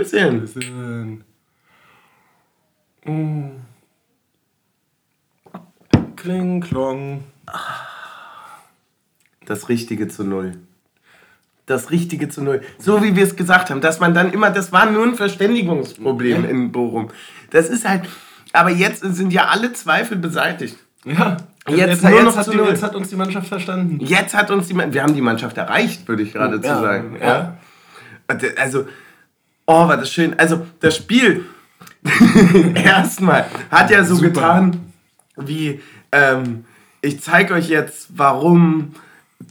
Stößchen. Stößchen. Mm. Kling, klong. Das Richtige zu Null. Das Richtige zu Null. So wie wir es gesagt haben, dass man dann immer, das war nur ein Verständigungsproblem in Bochum. Das ist halt, aber jetzt sind ja alle Zweifel beseitigt. Ja. Jetzt, Jetzt, jetzt, noch hat zu die, jetzt hat uns die Mannschaft verstanden. Jetzt hat uns die, Man- wir haben die Mannschaft erreicht, würde ich gerade zu Ja, sagen. ja. Ja. Also, oh, war das schön. Also, das Spiel erstmal hat ja so Super. getan, wie ähm, ich zeige euch jetzt, warum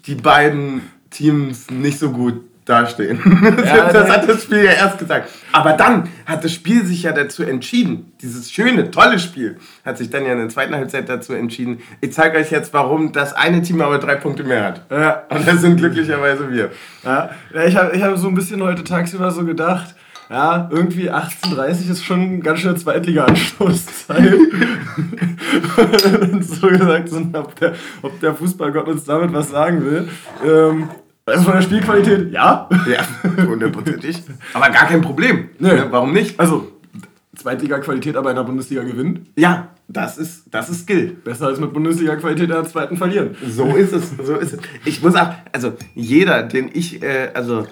die beiden Teams nicht so gut dastehen. Ja, das hat das Spiel ja erst gesagt. Aber dann hat das Spiel sich ja dazu entschieden, dieses schöne, tolle Spiel, hat sich dann ja in der zweiten Halbzeit dazu entschieden, ich zeige euch jetzt, warum das eine Team aber drei Punkte mehr hat. Ja. Und das sind glücklicherweise wir. Ja ich habe ich hab so ein bisschen heute tagsüber so gedacht, ja, irgendwie 18.30 ist schon ein ganz schön Zweitliga-Anstoßzeit. Und so gesagt, sind, ob, der, ob der Fußballgott uns damit was sagen will. Ähm, also von der Spielqualität, ja. Ja, hundertprozentig. Aber gar kein Problem. Ja, Warum nicht? Also, Zweitliga-Qualität aber in der Bundesliga gewinnen. Ja, das ist, das ist Skill. Besser als mit Bundesliga-Qualität in der zweiten verlieren. So ist es, so ist es. Ich muss auch, also jeder, den ich, äh, also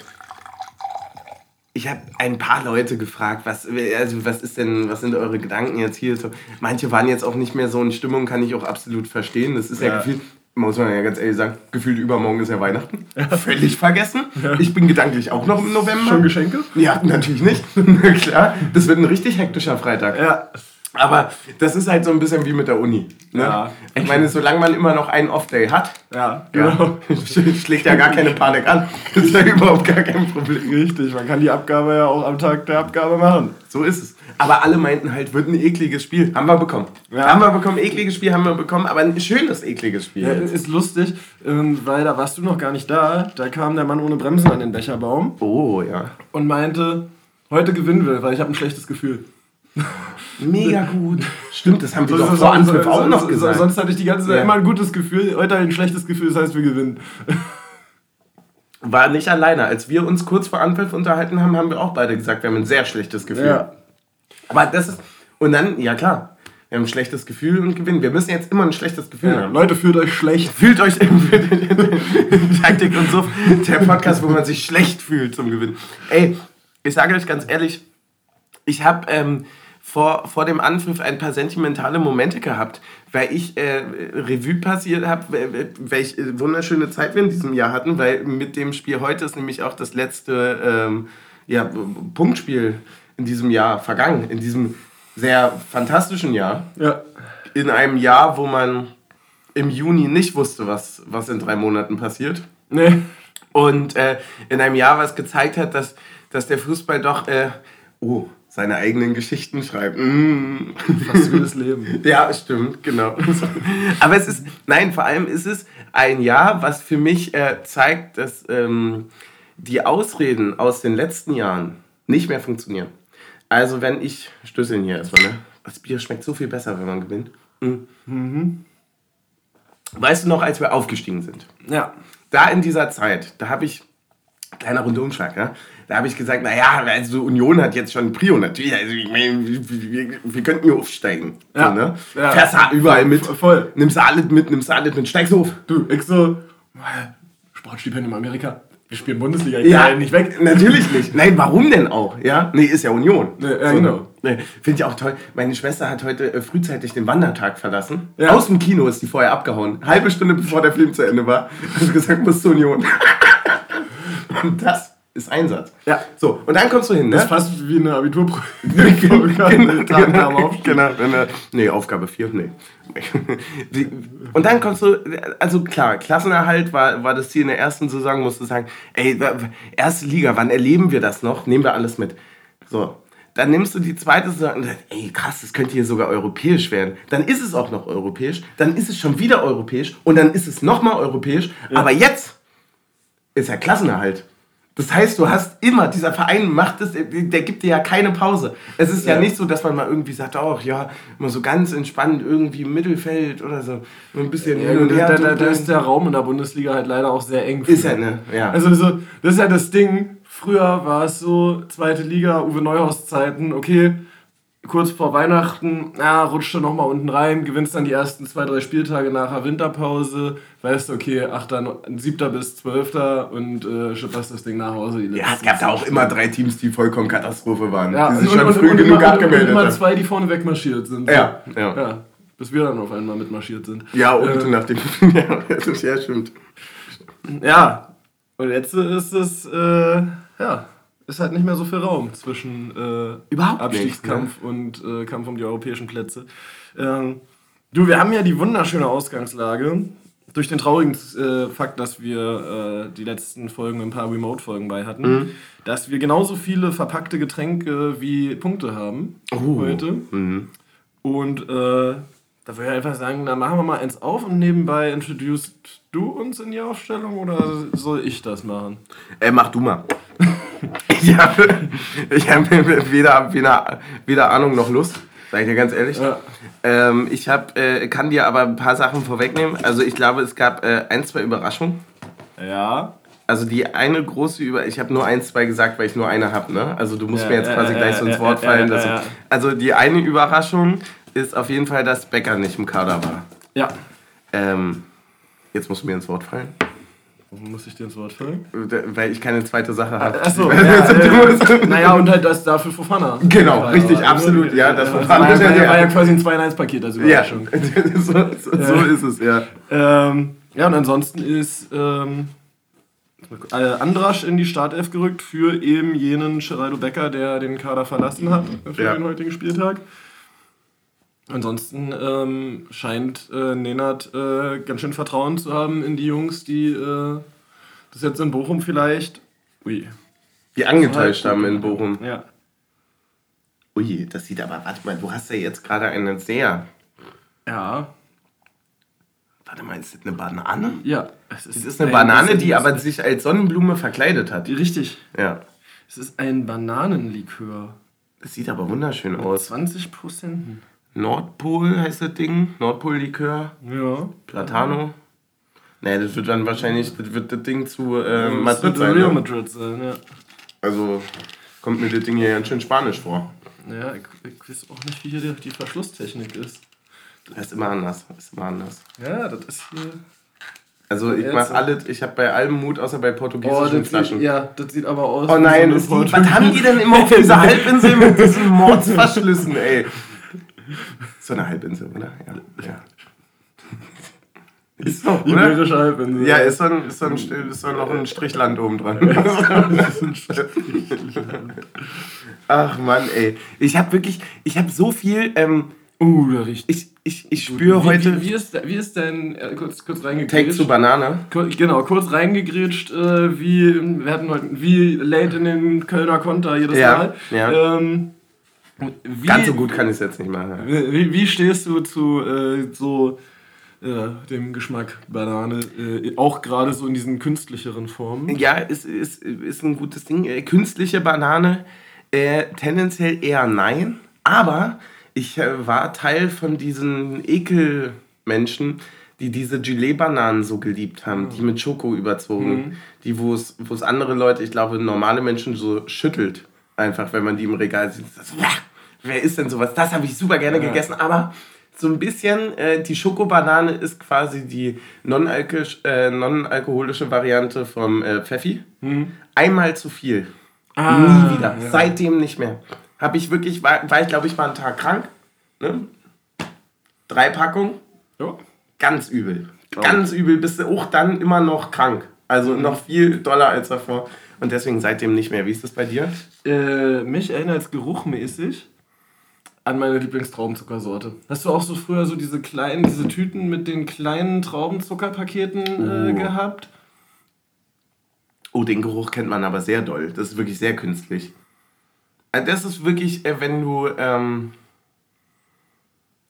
ich habe ein paar Leute gefragt, was, also was ist denn, was sind eure Gedanken jetzt hier? So, manche waren jetzt auch nicht mehr so in Stimmung, kann ich auch absolut verstehen. Das ist ja, Ja. gefühlt, muss man ja ganz ehrlich sagen, gefühlt übermorgen ist ja Weihnachten. Völlig vergessen. Ich bin gedanklich auch noch im November. Schon Geschenke? Ja, natürlich nicht. Na Klar, das wird ein richtig hektischer Freitag. Ja. Aber das ist halt so ein bisschen wie mit der Uni. Ne? Ja. Ich meine, solange man immer noch einen Off-Day hat, Ja, genau. schlägt ja gar keine Panik an. Das ist ja überhaupt gar kein Problem. Richtig, man kann die Abgabe ja auch am Tag der Abgabe machen. So ist es. Aber alle meinten halt, wird ein ekliges Spiel. Haben wir bekommen. Ja. Haben wir bekommen, ekliges Spiel haben wir bekommen, aber ein schönes, ekliges Spiel. Ja, ist lustig, ähm, weil da warst du noch gar nicht da. Da kam der Mann ohne Bremsen an den Becherbaum Oh ja. und meinte, heute gewinnen wir, weil ich habe ein schlechtes Gefühl. Mega gut. Stimmt, das haben wir So- doch so- vor Anpfiff so- auch noch gesagt. Sonst hatte ich die ganze Zeit Ja. immer ein gutes Gefühl. Heute ein schlechtes Gefühl, das heißt, wir gewinnen. War nicht alleine. Als wir uns kurz vor Anpfiff unterhalten haben, haben wir auch beide gesagt, wir haben ein sehr schlechtes Gefühl. Aber das ist. Und dann, ja klar, wir haben ein schlechtes Gefühl und gewinnen. Wir müssen jetzt immer ein schlechtes Gefühl Ja. haben. Leute, fühlt euch schlecht. Fühlt euch Taktik und so. Der Podcast, wo man sich schlecht fühlt zum Gewinn. Ey, ich sage euch ganz ehrlich, ich habe ähm, vor, vor dem Anpfiff ein paar sentimentale Momente gehabt, weil ich äh, Revue passiert habe, welche äh, wunderschöne Zeit wir in diesem Jahr hatten, weil mit dem Spiel heute ist nämlich auch das letzte ähm, ja, Punktspiel in diesem Jahr vergangen, in diesem sehr fantastischen Jahr Ja. in einem Jahr, wo man im Juni nicht wusste, was, was in drei Monaten passiert. Nee. Und äh, in einem Jahr, was gezeigt hat, dass, dass der Fußball doch äh, oh, seine eigenen Geschichten schreibt. Mm. Fast wie das Leben. Ja, stimmt, genau. Aber es ist, nein, vor allem ist es ein Jahr, was für mich äh, zeigt, dass ähm, die Ausreden aus den letzten Jahren nicht mehr funktionieren. Also wenn ich, Stößeln hier erstmal, ne? Das Bier schmeckt so viel besser, wenn man gewinnt. Mm. Weißt du noch, als wir aufgestiegen sind? Ja. da in dieser Zeit, da habe ich, kleiner Rundumschlag, ja, da habe ich gesagt, naja, also Union hat jetzt schon Prio, natürlich, also ich meine, wir, wir, wir könnten hier aufsteigen. Ja. So, ne? Ja. Fährst du überall mit. Voll. Nimmst du alles mit, nimmst du alles mit, steigst auf. Du, ich so, Sportstipendium Amerika. Wir spielen Bundesliga, ich Ja, nicht weg. Natürlich nicht. Nein, warum denn auch? Ja, nee, ist ja Union. Nee, ja, genau. Nee, Finde ich auch toll. Meine Schwester hat heute äh, frühzeitig den Wandertag verlassen. Ja. Aus dem Kino ist die vorher abgehauen. Halbe Stunde bevor der Film zu Ende war. Hat gesagt, muss zur Union. Und das ist Einsatz. Ja. So, und dann kommst du hin, Das ne? ist fast wie eine Abiturprüfung. genau, genau, genau. Nee, Aufgabe 4, nee. Und dann kommst du, also klar, Klassenerhalt war, war das Ziel in der ersten Saison, musst du sagen, ey, erste Liga, wann erleben wir das noch? Nehmen wir alles mit. So. Dann nimmst du die zweite Saison und sagst, ey, krass, das könnte hier sogar europäisch werden. Dann ist es auch noch europäisch, dann ist es schon wieder europäisch und dann ist es nochmal europäisch. Aber jetzt ist ja Klassenerhalt. Das heißt, du hast immer, dieser Verein macht es, der, gibt dir ja keine Pause. Es ist ja, Ja. nicht so, dass man mal irgendwie sagt, oh ja, immer so ganz entspannt irgendwie im Mittelfeld oder so. Nur ein bisschen Ja, und da, da, da ist der Raum in der Bundesliga halt leider auch sehr eng. Ist ja, ne? Ja. Also so, das ist ja das Ding. früher war es so, zweite Liga, Uwe Neuhaus Zeiten, okay, kurz vor Weihnachten, ja, rutscht du nochmal unten rein, gewinnst dann die ersten zwei, drei Spieltage nach der Winterpause, weißt du, okay, 8., 7. bis 12. und äh, schipperst das Ding nach Hause. Ja, es gab da auch immer drei Teams, die vollkommen Katastrophe waren. Ja, die sich und, schon und, früh und, genug immer, und abgemeldet immer haben. zwei, die vorne wegmarschiert sind. Ja, ja. ja. Bis wir dann auf einmal mitmarschiert sind. Ja, und Äh, nachdem. ja, das ist ja stimmt. Ja, und jetzt ist es, äh, ja, ist halt nicht mehr so viel Raum zwischen äh, Überhaupt Abstiegskampf und äh, Kampf um die europäischen Plätze. Ähm, du, wir haben ja die wunderschöne Ausgangslage. Durch den traurigen äh, Fakt, dass wir äh, die letzten Folgen ein paar Remote-Folgen bei hatten, Mhm. dass wir genauso viele verpackte Getränke wie Punkte haben Oh. heute. Mhm. Und äh, da würde ich einfach sagen, na machen wir mal eins auf und nebenbei introducest du uns in die Aufstellung oder soll ich das machen? Äh, mach du mal. ich habe ich hab weder, weder, weder Ahnung noch Lust, sag ich dir ganz ehrlich. Ja. Ähm, ich hab, äh, kann dir aber ein paar Sachen vorwegnehmen. Also ich glaube, es gab äh, ein, zwei Überraschungen. Ja. Also die eine große Über... Ich habe nur ein, zwei gesagt, weil ich nur eine habe, ne? Also du musst Ja, mir jetzt quasi ja, gleich so ins Wort fallen. ja. Also die eine Überraschung ist auf jeden Fall, dass Becker nicht im Kader war. Ja. Ähm, jetzt musst du mir ins Wort fallen, Warum muss ich dir ins Wort fallen? weil ich keine zweite Sache habe. Achso, ja, äh, naja, und halt das dafür Fofana. Genau, Ja, richtig, ja, absolut, ja, das das Fofana- war, ja, war, ja, war ja quasi ein 2-in-1-Paket als Ja, Überraschung. so, so, so ist es, ja. Ähm, ja, und ansonsten ist ähm, äh, Andrasch in die Startelf gerückt für eben jenen Geraldo Becker, der den Kader verlassen hat für Ja. den heutigen Spieltag. Ansonsten ähm, scheint äh, Nenad äh, ganz schön Vertrauen zu haben in die Jungs, die äh, das jetzt in Bochum vielleicht. Ui. Die angetäuscht haben in Bochum. Ja. Ui, das sieht aber, warte mal, du hast ja jetzt gerade eine sehr. Ja. Warte mal, ist das eine Banane? Ja. Es Das ist eine ein- Banane, die ist- aber sich als Sonnenblume verkleidet hat. Richtig. Ja. Es ist ein Bananenlikör. Das sieht aber wunderschön aus. 20 Prozent. Nordpol heißt das Ding. Nordpol-Likör. Ja. Platano. Nee, das wird dann wahrscheinlich, das wird das Ding zu äh, Das Madrid wird sein. Real Ne? Madrid sein, ja. Also kommt mir das Ding hier ganz schön spanisch vor. Ja, ich, ich weiß auch nicht, wie hier die, die Verschlusstechnik ist. Das ist immer anders. Das ist immer anders. Ja, das ist hier. Also ich mache alles, ich habe bei allem Mut, außer bei Oh, portugiesischen das Flaschen. sieht, ja, das sieht aber aus. Oh nein, so die, was haben die denn immer auf dieser Halbinsel mit diesen Mordsverschlüssen, ey? So eine Halbinsel, oder? Ja. ja. Ist so, oder? Iberische Halbinsel. Ja, ist so, ein, ist, so ein, ist so noch ein Strichland oben dran. Ach Mann, ey. Ich habe wirklich, ich habe so viel, ähm, Uh, da riecht. ich, ich, ich spüre heute Wie, wie, ist, wie ist denn. Äh, kurz, kurz Take reingegrätscht. zu Banane. Kur- Genau, kurz reingegrätscht, äh, wie, wir hatten heute, wie late in den Kölner Konter jedes Ja, Mal. ja. Ähm, wie, Ganz so gut kann ich es jetzt nicht machen. Wie, wie stehst du zu äh, so äh, dem Geschmack Banane, äh, auch gerade so in diesen künstlicheren Formen? Ja, ist, ist, ist ein gutes Ding. Äh, Künstliche Banane, äh, tendenziell eher nein. Aber ich äh, war Teil von diesen Ekelmenschen, die diese Gelee-Bananen so geliebt haben, die mit Schoko überzogen. Die, wo es wo es andere Leute, ich glaube, normale Menschen so schüttelt. Einfach, wenn man die im Regal sieht. Das, wer ist denn sowas? Das habe ich super gerne gegessen, aber so ein bisschen, äh, die Schokobanane ist quasi die äh, non-alkoholische Variante vom äh, Pfeffi. Einmal zu viel. Ah, Nie wieder. ja. Seitdem nicht mehr. Habe ich wirklich, war, war ich glaube ich mal einen Tag krank. Ne? Drei Packungen, Ja. ganz übel. Glaub Ganz übel, bist du auch dann immer noch krank. Also Mhm. noch viel doller als davor. Und deswegen seitdem nicht mehr. Wie ist das bei dir? Äh, mich erinnert es geruchmäßig an meine Lieblingstraubenzuckersorte. Hast du auch so früher so diese kleinen, diese Tüten mit den kleinen Traubenzuckerpaketen äh, Oh. gehabt? Oh, den Geruch kennt man aber sehr doll. Das ist wirklich sehr künstlich. Äh, Das ist wirklich, äh, wenn du. Ähm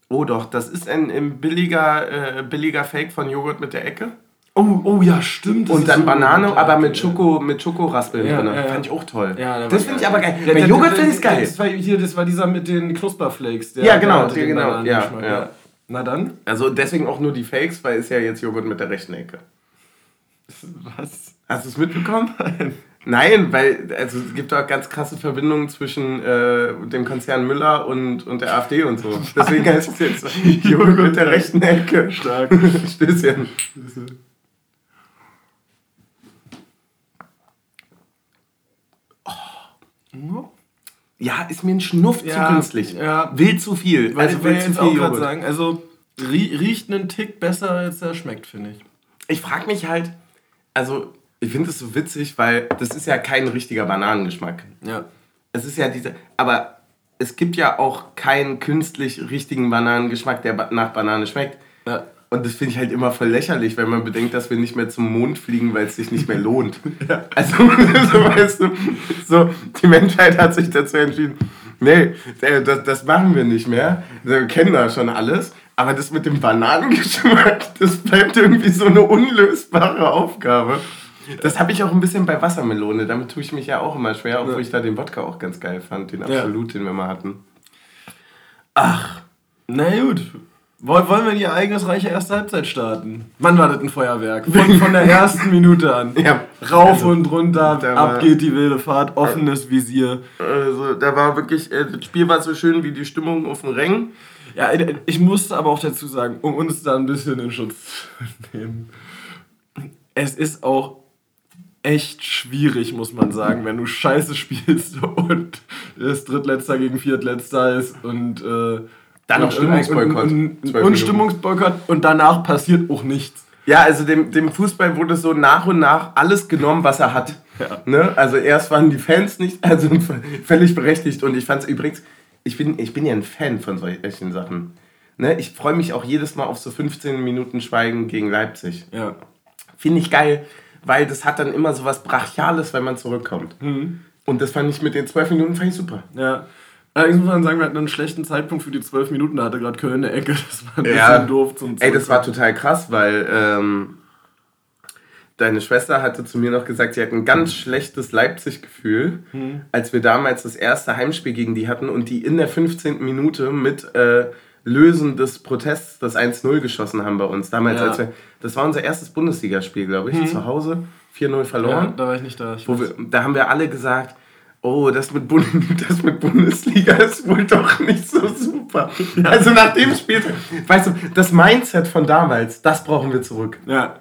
oh doch, das ist ein, ein billiger, äh, billiger Fake von Joghurt mit der Ecke. Oh, oh ja, stimmt. Und dann Banane, gut. aber mit Schoko, mit Schokoraspeln Ja, drin. ja, ja. Fand ich auch toll. Ja, das finde ich aber geil. Der- Bei Joghurt finde ich geil. Das war, hier, das war dieser mit den Knusperflakes. Der, Ja, genau, der der genau, Bananengeschmack, ja, ja. Na dann? Also deswegen auch nur die Fakes, weil ist ja jetzt Joghurt mit der rechten Ecke. Was? Hast du es mitbekommen? Nein, weil also es gibt auch ganz krasse Verbindungen zwischen äh, dem Konzern Müller und, und der AfD und so. Deswegen heißt es jetzt Joghurt mit der rechten Ecke. Stark. Stößchen. Oh. Ja, ist mir ein Schnuff ja, zu künstlich. Ja. Will zu viel. Weil also will zu viel auch gerade sagen, also riecht einen Tick besser, als er schmeckt, finde ich. Ich frage mich halt, also ich finde es so witzig, weil das ist ja kein richtiger Bananengeschmack. Ja. Es ist ja diese, aber es gibt ja auch keinen künstlich richtigen Bananengeschmack, der nach Banane schmeckt. Ja. Und das finde ich halt immer voll lächerlich, wenn man bedenkt, dass wir nicht mehr zum Mond fliegen, weil es sich nicht mehr lohnt. Ja. Also, so, weißt du, so, die Menschheit hat sich dazu entschieden, nee, das, das machen wir nicht mehr. Wir kennen da schon alles. Aber das mit dem Bananengeschmack, das bleibt irgendwie so eine unlösbare Aufgabe. Das habe ich auch ein bisschen bei Wassermelone. Damit tue ich mich ja auch immer schwer, obwohl ja. ich da den Wodka auch ganz geil fand, den Absolut, ja. den wir mal hatten. Ach, na gut. Wollen wir die ereignisreiche erste Halbzeit starten? Wann war das ein Feuerwerk? Von, von der ersten Minute an. Ja. Rauf also, und runter, ab geht die wilde Fahrt, offenes Visier. Also, da war wirklich, äh, das Spiel war so schön wie die Stimmung auf dem Rängen. Ja, ich musste aber auch dazu sagen, um uns da ein bisschen in Schutz zu nehmen. Es ist auch echt schwierig, muss man sagen, wenn du scheiße spielst und das Drittletzter gegen Viertletzter ist und äh, dann noch Stimmungsboykott. Und, und, und Stimmungsboykott und danach passiert auch nichts. Ja, also dem, dem Fußball wurde so nach und nach alles genommen, was er hat. Ja. Ne? Also erst waren die Fans nicht, also völlig berechtigt. Und ich fand es übrigens, ich bin, ich bin ja ein Fan von solchen Sachen. Ne? Ich freue mich auch jedes Mal auf so 15 Minuten Schweigen gegen Leipzig. Ja. Finde ich geil weil das hat dann immer so was Brachiales, wenn man zurückkommt. Mhm. Und das fand ich mit den zwölf Minuten fand ich super. Ja. Allerdings muss man sagen, wir hatten einen schlechten Zeitpunkt für die zwölf Minuten. Da hatte gerade Köln eine Ecke. Das war ein ja. bisschen doof zum Ey, das war total krass, weil ähm, deine Schwester hatte zu mir noch gesagt, sie hat ein ganz schlechtes Leipzig-Gefühl, mhm. als wir damals das erste Heimspiel gegen die hatten und die in der 15. Minute mit äh, Lösen des Protests das 1-0 geschossen haben bei uns. Damals, ja. als wir, das war unser erstes Bundesligaspiel, glaube ich, mhm. zu Hause. 4-0 verloren. Ja, da war ich nicht da. Ich wir, da haben wir alle gesagt, oh, das mit, Bund das mit Bundesliga ist wohl doch nicht so super. Ja. Also nach dem Spiel, weißt du, das Mindset von damals, das brauchen wir zurück. Ja.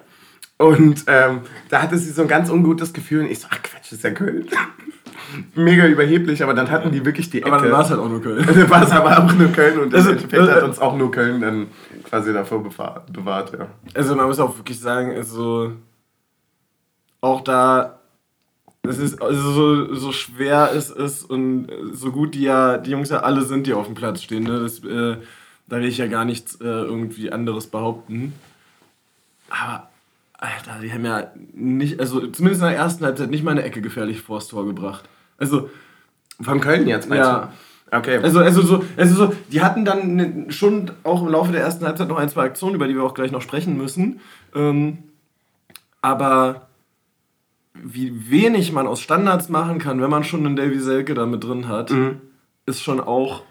Und ähm, da hatte sie so ein ganz ungutes Gefühl und ich so, ach Quatsch, ist ja Köln mega überheblich, aber dann hatten die wirklich die Ecke. Aber dann war es halt auch nur Köln. dann war es aber auch nur Köln und also, Endeffekt hat uns auch nur Köln dann quasi davor bewahrt, ja. Also man muss auch wirklich sagen, also auch da, es ist also so, so schwer es ist und so gut die ja, die Jungs ja alle sind, die auf dem Platz stehen, ne? Das, äh, da will ich ja gar nichts äh, irgendwie anderes behaupten. Aber Alter, die haben ja nicht, also zumindest in der ersten Halbzeit nicht mal eine Ecke gefährlich vors Tor gebracht. Also. Von Köln jetzt, meinst ja. du? Okay. Also, also, so, also so, die hatten dann schon auch im Laufe der ersten Halbzeit noch ein, zwei Aktionen, über die wir auch gleich noch sprechen müssen. Ähm, aber wie wenig man aus Standards machen kann, wenn man schon einen Davy Selke da mit drin hat, mhm. ist schon auch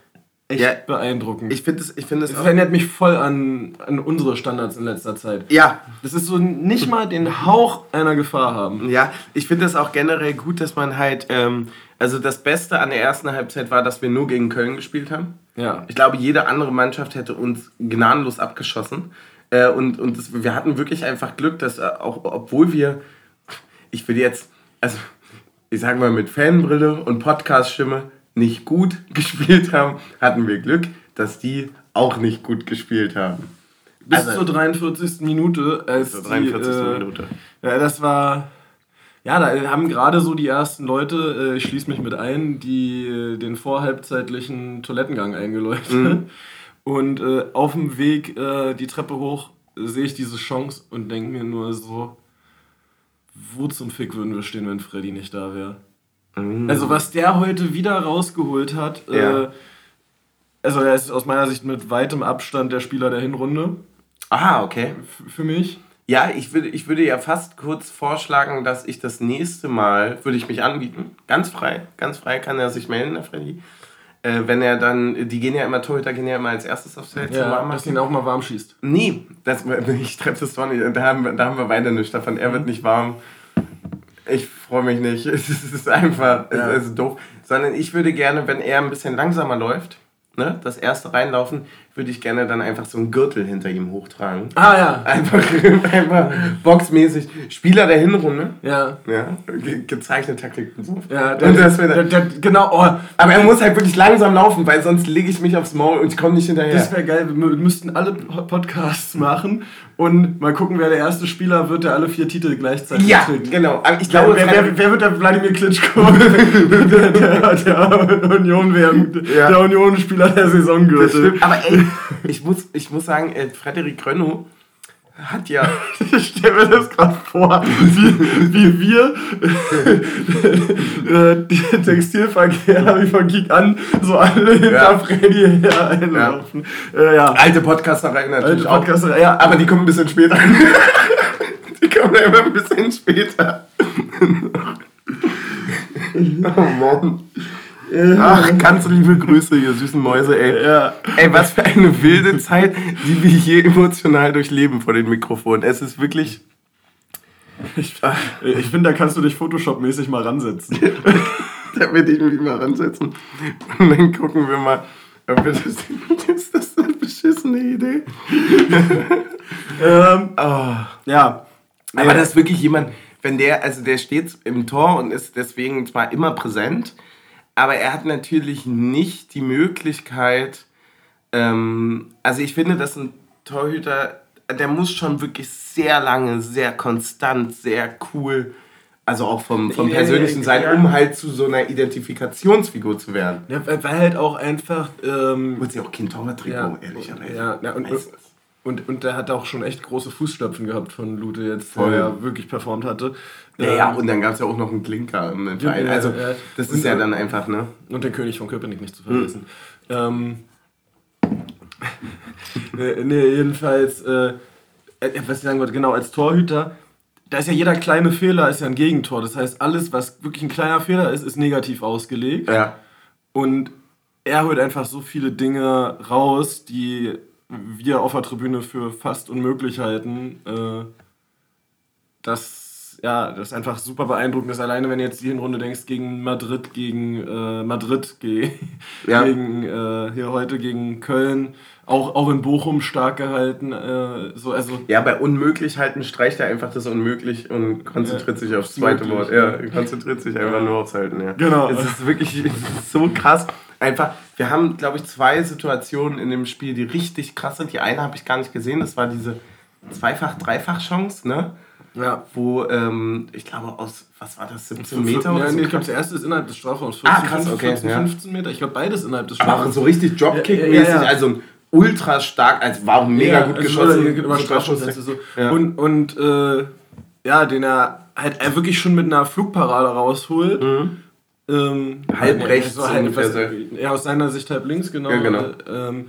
echt ja, beeindruckend. Ich finde es, ich finde es. Das erinnert mich voll an, an unsere Standards in letzter Zeit. Ja. Das ist so nicht mal den Hauch einer Gefahr haben. Ja, ich finde es auch generell gut, dass man halt, ähm, also das Beste an der ersten Halbzeit war, dass wir nur gegen Köln gespielt haben. Ja. Ich glaube, jede andere Mannschaft hätte uns gnadenlos abgeschossen. Äh, und und das, wir hatten wirklich einfach Glück, dass äh, auch, obwohl wir, ich will jetzt, also ich sage mal mit Fanbrille und Podcast-Stimme, nicht gut gespielt haben, hatten wir Glück, dass die auch nicht gut gespielt haben. Bis also, zur 43. Minute. Als zur 43. Die, äh, Minute. Ja, das war. Ja, da haben gerade so die ersten Leute, äh, ich schließe mich mit ein, die äh, den vorhalbzeitlichen Toilettengang eingeleuchtet. Mhm. Und äh, auf dem Weg äh, die Treppe hoch sehe ich diese Chance und denke mir nur so, wo zum Fick würden wir stehen, wenn Freddy nicht da wäre? Mhm. Also was der heute wieder rausgeholt hat, ja. äh, also er ist aus meiner Sicht mit weitem Abstand der Spieler der Hinrunde. Ah, okay. F für mich. Ja, ich würde, ich würde ja fast kurz vorschlagen, dass ich das nächste Mal, würde ich mich anbieten, ganz frei, ganz frei kann er sich melden, der Freddy. Äh, wenn er dann, die gehen ja immer, Torhüter gehen ja immer als erstes aufs Feld. Ja, warm dass ihn auch mal warm schießt. Nee, das, ich treffe das doch nicht, da haben, da haben wir beide nichts davon. Er wird nicht warm, Ich freue mich nicht. Es ist einfach ja. es ist doof. Sondern ich würde gerne, wenn er ein bisschen langsamer läuft, ne, das erste reinlaufen, würde ich gerne dann einfach so einen Gürtel hinter ihm hochtragen. Ah ja. Einfach, einfach boxmäßig. Spieler der Hinrunde. Ja. Ja. Ge gezeichnete Taktik und so. Ja, der, und das der, genau. Oh. Aber er muss halt wirklich langsam laufen, weil sonst lege ich mich aufs Maul und ich komme nicht hinterher. Das wäre geil. Wir müssten alle Podcasts machen und mal gucken, wer der erste Spieler wird, der alle vier Titel gleichzeitig ja, trägt. Ja, genau. Aber ich glaube, wer, wer, wer, wird der Wladimir Klitschko? der, der, der Union ja. der Union-Spieler der Saisongürtel. Aber ey, ich muss, ich muss sagen, äh, Frederik Grönno hat ja. Ich stelle mir das gerade vor, wie, wie wir äh, den Textilverkehr wie von Geek an so alle hinter ja. Freddy her einlaufen. Ja. Äh, ja. Alte Podcaster-Reihen natürlich Alte Podcaster, auch. Ja. Aber die kommen ein bisschen später. die kommen immer ein bisschen später. oh Mann. Ach, ganz liebe Grüße, ihr süßen Mäuse, ey. Ja. Ey, was für eine wilde Zeit, die wir hier emotional durchleben vor den Mikrofonen. Es ist wirklich. Ich, ich finde, da kannst du dich Photoshop-mäßig mal ransetzen. da werde ich mich mal ransetzen. Und dann gucken wir mal, ob wir das. Ist das eine beschissene Idee? ähm, oh. Ja. Aber das ist wirklich jemand, wenn der, also der steht im Tor und ist deswegen zwar immer präsent, aber er hat natürlich nicht die Möglichkeit, ähm, also ich finde, dass ein Torhüter, der muss schon wirklich sehr lange, sehr konstant, sehr cool, also auch vom, vom Persönlichen sein, um halt zu so einer Identifikationsfigur zu werden. Ja, weil halt auch einfach... Ähm, Wird sie auch kein Torwarttrikot, ja, ehrlicherweise. Ja, ja und, und, und der hat auch schon echt große Fußstapfen gehabt von Lute jetzt, Voll. der ja wirklich performt hatte. Ja, ja, ähm, und dann gab es ja auch noch einen Klinker im Verein. Also, das ist ja dann einfach, ne? Und den König von Köpenick nicht zu vergessen. Mhm. Ähm, nee, nee, jedenfalls, äh, äh, was ich sagen wollte, genau, als Torhüter, da ist ja jeder kleine Fehler ist ja ein Gegentor. Das heißt, alles, was wirklich ein kleiner Fehler ist, ist negativ ausgelegt. Ja. Und er holt einfach so viele Dinge raus, die wir auf der Tribüne für fast unmöglich halten, äh, dass ja, das ist einfach super beeindruckend ist. Alleine, wenn du jetzt die Hinrunde denkst, gegen Madrid, gegen äh, Madrid, ge ja. gegen äh, hier heute gegen Köln, auch, auch in Bochum stark gehalten. Äh, so, also ja, bei unmöglich halten streicht er einfach das Unmöglich und konzentriert ja, sich aufs zweite möglich, Wort. Ja, konzentriert sich einfach nur aufs Halten. Ja. Genau. Es ist wirklich es ist so krass. Einfach, wir haben, glaube ich, zwei Situationen in dem Spiel, die richtig krass sind. Die eine habe ich gar nicht gesehen, das war diese Zweifach-Dreifach-Chance, ne? Ja. Wo, ähm, ich glaube, aus, was war das, 17 Meter? Ja, nee, ich glaube, das erste ist innerhalb des Strafraums. 14, ah, krass, okay. 14, 15 Meter. Ich glaube, beides innerhalb des Strafraums. Aber so richtig Dropkick-mäßig, ja, ja, also ein ultra stark, also war auch mega gut also geschossen. Über Strafschuss, so. Und, und äh, ja, den er halt er wirklich schon mit einer Flugparade rausholt. Mhm. Ähm, halb ja, rechts. So halb, was, ja, aus seiner Sicht halb links, genau. Ja, genau. Ähm,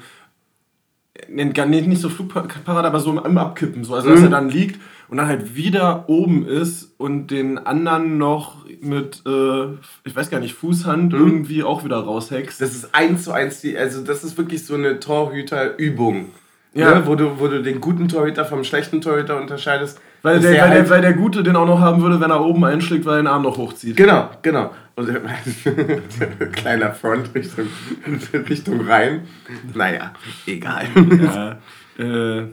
nicht so Flugparade, aber so im Abkippen. So. Also, dass mhm. er dann liegt und dann halt wieder oben ist und den anderen noch mit, äh, ich weiß gar nicht, Fußhand mhm. irgendwie auch wieder raushext. Das ist eins zu eins, die, also das ist wirklich so eine Torhüterübung. Ja. Ne? Wo, du, wo du den guten Torhüter vom schlechten Torhüter unterscheidest. Weil der, weil, halt der, weil der Gute den auch noch haben würde, wenn er oben einschlägt, weil er den Arm noch hochzieht. Genau, genau. Und kleiner Front Richtung, Richtung rein. Naja, egal. Ja, äh,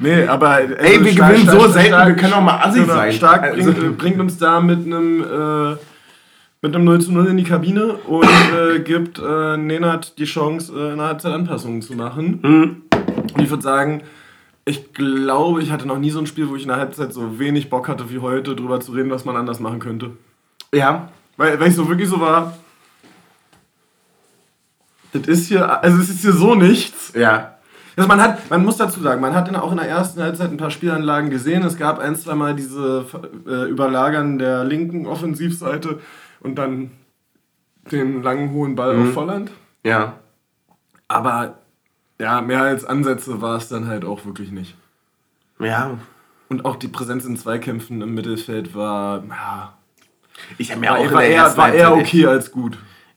Nee, aber. Also Ey, wir stark, gewinnen stark, so selten, stark, wir können auch mal assig genau, sein. Stark also. bringt, bringt, uns da mit einem. Äh, mit einem 0 zu 0 in die Kabine und äh, gibt äh, Nenad die Chance, äh, in der Halbzeit Anpassungen zu machen. Mhm. Und ich würde sagen, ich glaube, ich hatte noch nie so ein Spiel, wo ich in der Halbzeit so wenig Bock hatte wie heute, darüber zu reden, was man anders machen könnte. Ja. Weil, weil ich so wirklich so war. Das ist hier, also es ist hier so nichts. Ja. Also man hat, man muss dazu sagen, man hat in, auch in der ersten Halbzeit ein paar Spielanlagen gesehen. Es gab ein, zwei Mal diese äh, Überlagern der linken Offensivseite und dann den langen hohen Ball mhm. auf Volland. Ja. Aber ja, mehr als Ansätze war es dann halt auch wirklich nicht. Ja. Und auch die Präsenz in Zweikämpfen im Mittelfeld war, ja. Ich habe mir auch war, eher, war eher okay als gut.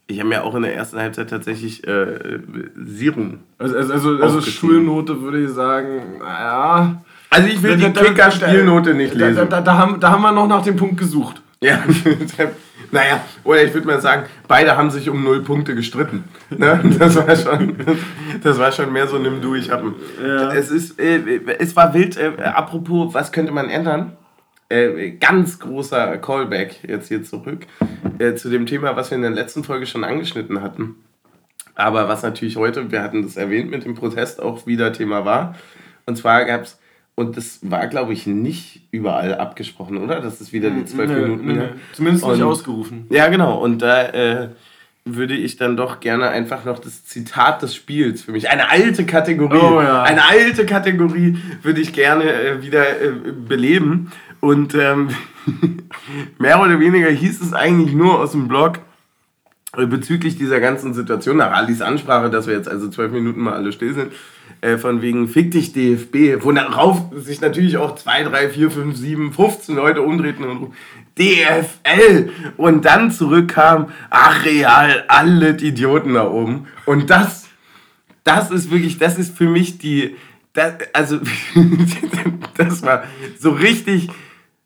Ich habe mir auch in der ersten Halbzeit tatsächlich äh, Serum. Also, also, also, also Schulnote würde ich sagen, naja. Also ich will die Kicker-Spielnote nicht lesen. Da, da, da, haben, da haben wir noch nach dem Punkt gesucht. Ja, naja, oder ich würde mal sagen, beide haben sich um null Punkte gestritten. Ne? Das, war schon, das war schon mehr so nimm du, ich hab. Ja. Es, ist, äh, es war wild, äh, apropos, was könnte man ändern? Äh, ganz großer Callback jetzt hier zurück äh, zu dem Thema, was wir in der letzten Folge schon angeschnitten hatten. Aber was natürlich heute, wir hatten das erwähnt, mit dem Protest auch wieder Thema war. Und zwar gab es und das war, glaube ich, nicht überall abgesprochen, oder? Das ist wieder die zwölf nee, Minuten. Nee, nee. Zumindest und, nicht ausgerufen. Ja, genau. Und da äh, würde ich dann doch gerne einfach noch das Zitat des Spiels für mich, eine alte Kategorie, oh, ja. eine alte Kategorie würde ich gerne äh, wieder äh, beleben. Und ähm, mehr oder weniger hieß es eigentlich nur aus dem Blog bezüglich dieser ganzen Situation, nach Alis Ansprache, dass wir jetzt also zwölf Minuten mal alle still sind äh, von wegen Fick dich DFB, worauf sich natürlich auch 2, 3, 4, 5, 7, 15 Leute umdrehten und DFL und dann zurückkam, ach real, alle Idioten da oben. Und das, das ist wirklich, das ist für mich die, das, also das war so richtig,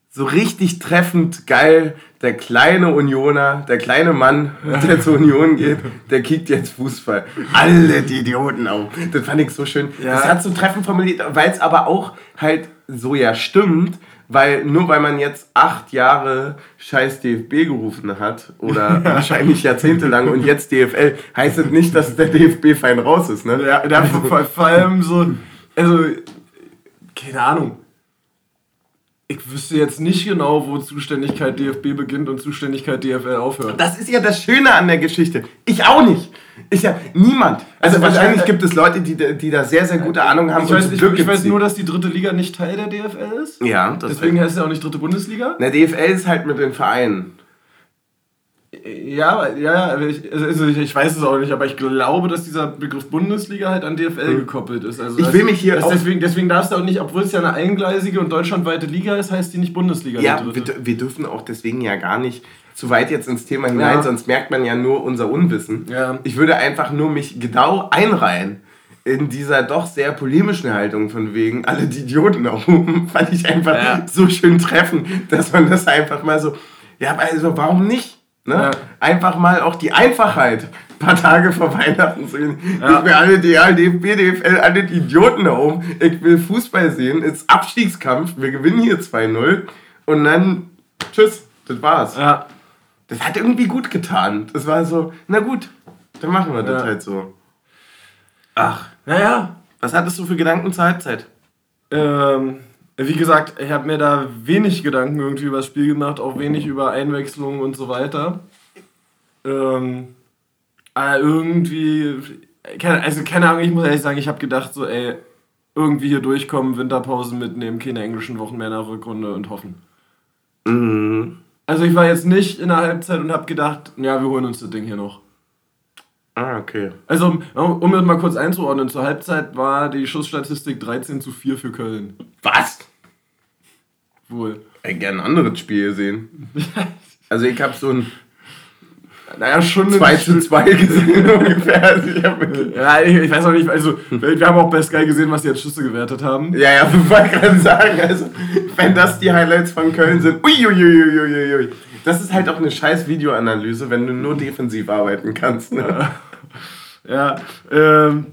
so richtig treffend geil der kleine Unioner, der kleine Mann, der zur Union geht, der kickt jetzt Fußball. Alle die Idioten auf. Das fand ich so schön. Ja. Das hat so treffend formuliert, weil es aber auch halt so ja stimmt, weil nur weil man jetzt acht Jahre scheiß DFB gerufen hat oder wahrscheinlich jahrzehntelang und jetzt DFL, heißt es das nicht, dass der DFB fein raus ist. Ne? Ja, vor allem so, also, keine Ahnung ich wüsste jetzt nicht genau, wo Zuständigkeit DFB beginnt und Zuständigkeit DFL aufhört. Das ist ja das Schöne an der Geschichte. Ich auch nicht. Ich ja niemand. Also, also wahrscheinlich äh, gibt es Leute, die, die da sehr, sehr gute Ahnung haben. Ich weiß, ich, ich weiß nur, dass die dritte Liga nicht Teil der DFL ist. Ja, das Deswegen heißt es ja auch nicht dritte Bundesliga. Na, DFL ist halt mit den Vereinen. Ja, ja, ich, also ich, weiß es auch nicht, aber ich glaube, dass dieser Begriff Bundesliga halt an DFL mhm. gekoppelt ist. Also ich will mich hier auch deswegen, deswegen darfst du auch nicht, obwohl es ja eine eingleisige und deutschlandweite Liga ist, heißt die nicht Bundesliga. Ja, wir, wir, dürfen auch deswegen ja gar nicht zu weit jetzt ins Thema hinein, ja. sonst merkt man ja nur unser Unwissen. Ja. Ich würde einfach nur mich genau einreihen in dieser doch sehr polemischen Haltung von wegen alle die Idioten da oben, fand ich einfach ja. so schön treffend, dass man das einfach mal so, ja, also warum nicht? Ne? Ja. Einfach mal auch die Einfachheit ein paar Tage vor Weihnachten sehen. Ja. Ich will alle DL, DFB, DFL, alle die Idioten da oben. Ich will Fußball sehen. Es ist Abstiegskampf. Wir gewinnen hier 2-0. Und dann, tschüss, das war's. Ja. Das hat irgendwie gut getan. Das war so, na gut, dann machen wir das halt so. Ach, naja. Was hattest du für Gedanken zur Halbzeit? Ähm, wie gesagt, ich habe mir da wenig Gedanken irgendwie über das Spiel gemacht, auch wenig über Einwechslungen und so weiter. Ähm, aber irgendwie, also keine Ahnung, ich muss ehrlich sagen, ich habe gedacht so, ey, irgendwie hier durchkommen, Winterpausen mitnehmen, keine englischen Wochen mehr nach Rückrunde und hoffen. Mhm. Also ich war jetzt nicht in der Halbzeit und habe gedacht, ja, wir holen uns das Ding hier noch. Ah, okay. Also, um das mal kurz einzuordnen, zur Halbzeit war die Schussstatistik 13 zu 4 für Köln. Was? Wohl. Ich gerne ein anderes Spiel gesehen. also ich habe so ein naja, schon 2 zu 2 gesehen ungefähr. Also ich ja, ich, ich, weiß auch nicht, also wir haben auch bei Sky gesehen, was die als Schüsse gewertet haben. Ja, ja, ich wollte gerade sagen, also wenn das die Highlights von Köln sind, uiuiuiuiui. Ui, ui. Das ist halt auch eine scheiß Videoanalyse, wenn du nur defensiv arbeiten kannst. Ne? Ja, ähm,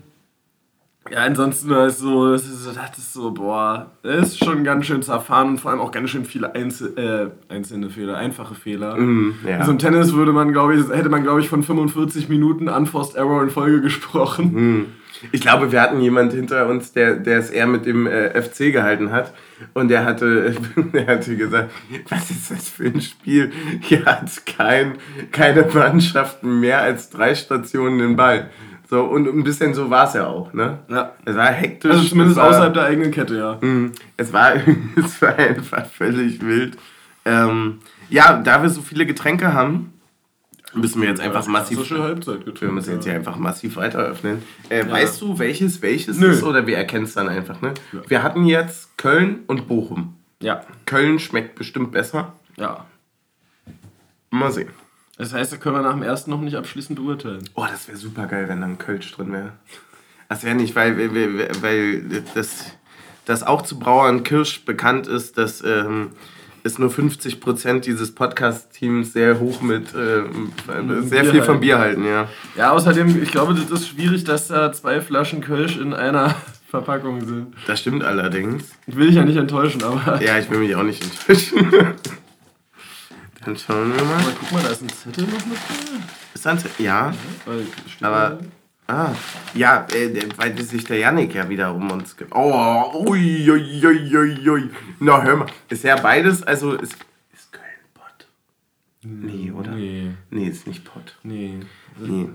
ja, ansonsten ist so, das ist so, das ist so, boah, das ist schon ganz schön zerfahren und vor allem auch ganz schön viele Einzel äh, einzelne Fehler, einfache Fehler. Mm, ja. Also im Tennis würde man, glaube ich, hätte man, glaube ich, von 45 Minuten Unforced Error in Folge gesprochen. Mm. Ich glaube, wir hatten jemand hinter uns, der, der es eher mit dem äh, FC gehalten hat. Und der hatte, der hatte gesagt, was ist das für ein Spiel? Hier hat kein, keine Mannschaften mehr als drei Stationen den Ball. So, und ein bisschen so war es ja auch, ne? Ja. Es war hektisch. Also zumindest war, außerhalb der eigenen Kette, ja. Mh, es, war, es war einfach völlig wild. Ähm, ja, da wir so viele Getränke haben, müssen wir jetzt einfach ja, massiv. Halbzeit wir müssen jetzt hier einfach massiv weiter öffnen. Äh, ja. Weißt du, welches welches Nö. ist oder wir erkennen es dann einfach, ne? Ja. Wir hatten jetzt Köln und Bochum. Ja. Köln schmeckt bestimmt besser. Ja. Mal sehen. Das heißt, da können wir nach dem ersten noch nicht abschließend beurteilen. Oh, das wäre super geil, wenn da ein Kölsch drin wäre. Das wäre nicht, weil, weil, weil das, dass auch zu Brauer und Kirsch bekannt ist, dass ähm, es nur 50% dieses Podcast-Teams sehr hoch mit, äh, sehr Bier viel vom. Bier halten, ja. Ja, außerdem, ich glaube, das ist schwierig, dass da zwei Flaschen Kölsch in einer Verpackung sind. Das stimmt allerdings. Ich will dich ja nicht enttäuschen, aber. Ja, ich will mich auch nicht enttäuschen. Dann schauen wir mal. Aber guck mal, da ist ein Zettel noch mit drin. Ist das, ja, Weil- steht aber. Ah, ja, äh, weil sich der Yannick ja wieder um uns. Ge oh, ui, ui, ui, ui, ui. Na, hör mal. Ist ja beides, also ist, ist Köln Pott? Nee, oder? Nee, Nee, ist nicht Pott. nee. Nee,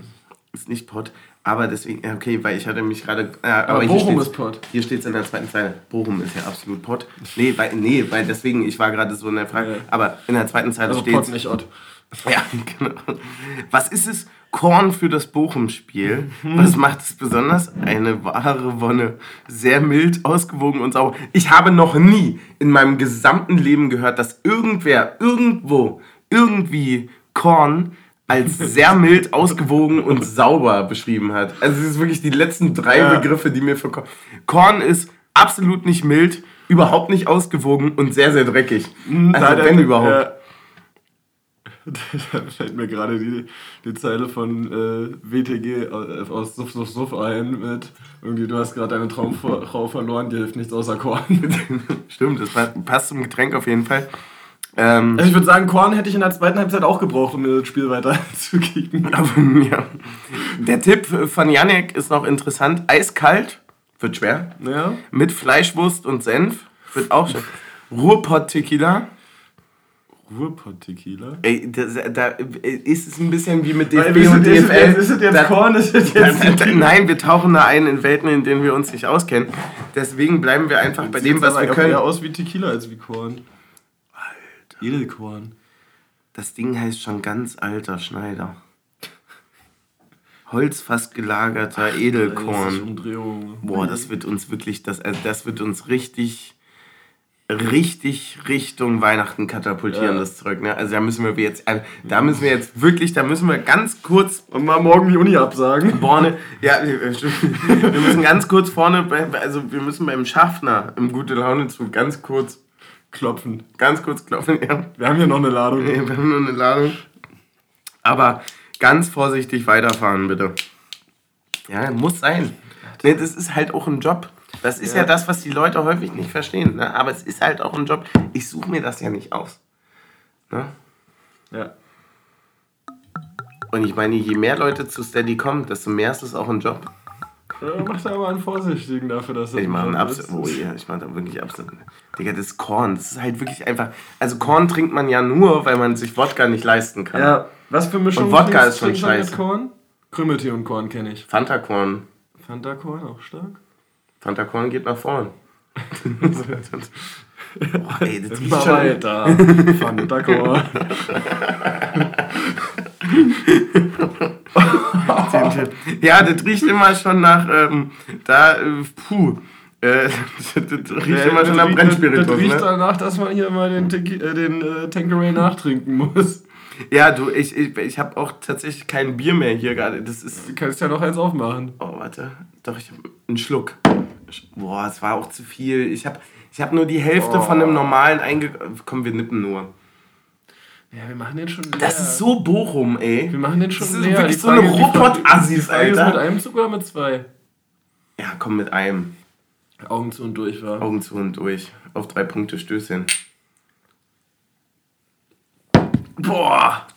ist nicht Pott. Aber deswegen, okay, weil ich hatte mich gerade. Äh, aber Aber Bochum ist Pott. Hier steht es in der zweiten Zeile. Bochum ist ja absolut Pott. Nee, weil, nee, weil deswegen, ich war gerade so in der Frage. Ja. Aber in der zweiten Zeile Also steht Pott, nicht Ott. Ja, genau. Was ist es? Korn für das Bochum-Spiel. Was macht es besonders? Eine wahre Wonne. Sehr mild, ausgewogen und sauber. Ich habe noch nie in meinem gesamten Leben gehört, dass irgendwer irgendwo irgendwie Korn als sehr mild, ausgewogen und sauber beschrieben hat. Also es ist wirklich die letzten drei Ja. Begriffe, die mir für Korn... Korn ist absolut nicht mild, überhaupt nicht ausgewogen und sehr, sehr dreckig. Also Da- da- wenn überhaupt. ja. Da fällt mir gerade die, die Zeile von äh, WTG aus Suff, Suff, Suff ein mit irgendwie, du hast gerade deine Traumfrau verloren, dir hilft nichts außer Korn. Stimmt, das pa- passt zum Getränk auf jeden Fall. Ähm, Also ich würde sagen, Korn hätte ich in der zweiten Halbzeit auch gebraucht, um das Spiel weiter zu kicken. aber, ja. Der Tipp von Janek ist noch interessant. Eiskalt, wird schwer. Ja. Mit Fleischwurst und Senf, wird auch schwer. Ruhrpott-Tequila. Ruhrpott-Tequila. Ey, das, da ist es ein bisschen wie mit DFB ist, und ist, DFL. jetzt, ist es jetzt Da- Korn, ist es jetzt... da- Nein, wir tauchen da ein in Welten, in denen wir uns nicht auskennen. Deswegen bleiben wir einfach bei dem, was wir können. eher aus wie Tequila als wie Korn. Edelkorn. Das Ding heißt schon ganz alter Schneider. Holzfass gelagerter Edelkorn. Umdrehung. Boah, das wird uns wirklich, das, also das wird uns richtig, richtig Richtung Weihnachten katapultieren, Ja. das Zeug. Ne? Also da müssen wir jetzt, also da müssen wir jetzt wirklich, da müssen wir ganz kurz Und mal morgen die Uni absagen. vorne, ja, wir müssen ganz kurz vorne, also wir müssen beim Schaffner im gute Laune Zug ganz kurz, Klopfen. ganz kurz klopfen. Ja. Wir haben hier noch eine Ladung. Nee, wir haben nur eine Ladung. Aber ganz vorsichtig weiterfahren, bitte. Ja, muss sein. Nee, das ist halt auch ein Job. Das ist ja, Ja. das, was die Leute häufig nicht verstehen. Ne? Aber es ist halt auch ein Job. Ich suche mir das ja nicht aus. Ne? Ja. Und ich meine, je mehr Leute zu Steady kommen, desto mehr ist es auch ein Job. Ja, macht aber einen Vorsichtigen dafür, dass er. Ich mache einen Abs Oh ja, ich mache da wirklich absolut. Digga, das ist Korn. Das ist halt wirklich einfach. Also Korn trinkt man ja nur, weil man sich Wodka nicht leisten kann. Ja, was für Mischung Und Wodka ist schon du mit scheiße. Korn? Krümmeltee und Korn kenne ich. Fanta Korn. Fanta Korn auch stark? Fanta Korn geht nach vorn. Boah, ey, das riecht schon. weiter. Fanta Korn. Ja, das riecht immer schon nach, ähm, da, äh, puh. Äh, das riecht immer schon nach Das Brennspiritus, riecht ne? danach, dass man hier mal den, Tequi- äh, den äh, Tanqueray nachtrinken muss. Ja, du, ich, ich, ich habe auch tatsächlich kein Bier mehr hier gerade. Das ist, Du kannst ja noch eins aufmachen. oh, warte. Doch, ich habe einen Schluck. Boah, es war auch zu viel. Ich habe ich hab nur die Hälfte von einem normalen einge... Komm, wir nippen nur. Ja, wir machen den schon leer. Das ist so Bochum, ey. Wir machen den schon Das ist leer. wirklich Die so eine Frage- Frage- Robot-Assis, Frage ist mit Alter. einem Zug oder mit zwei? Ja, komm mit einem. Augen zu und durch war. Augen zu und durch. Auf drei Punkte Stößchen. Boah.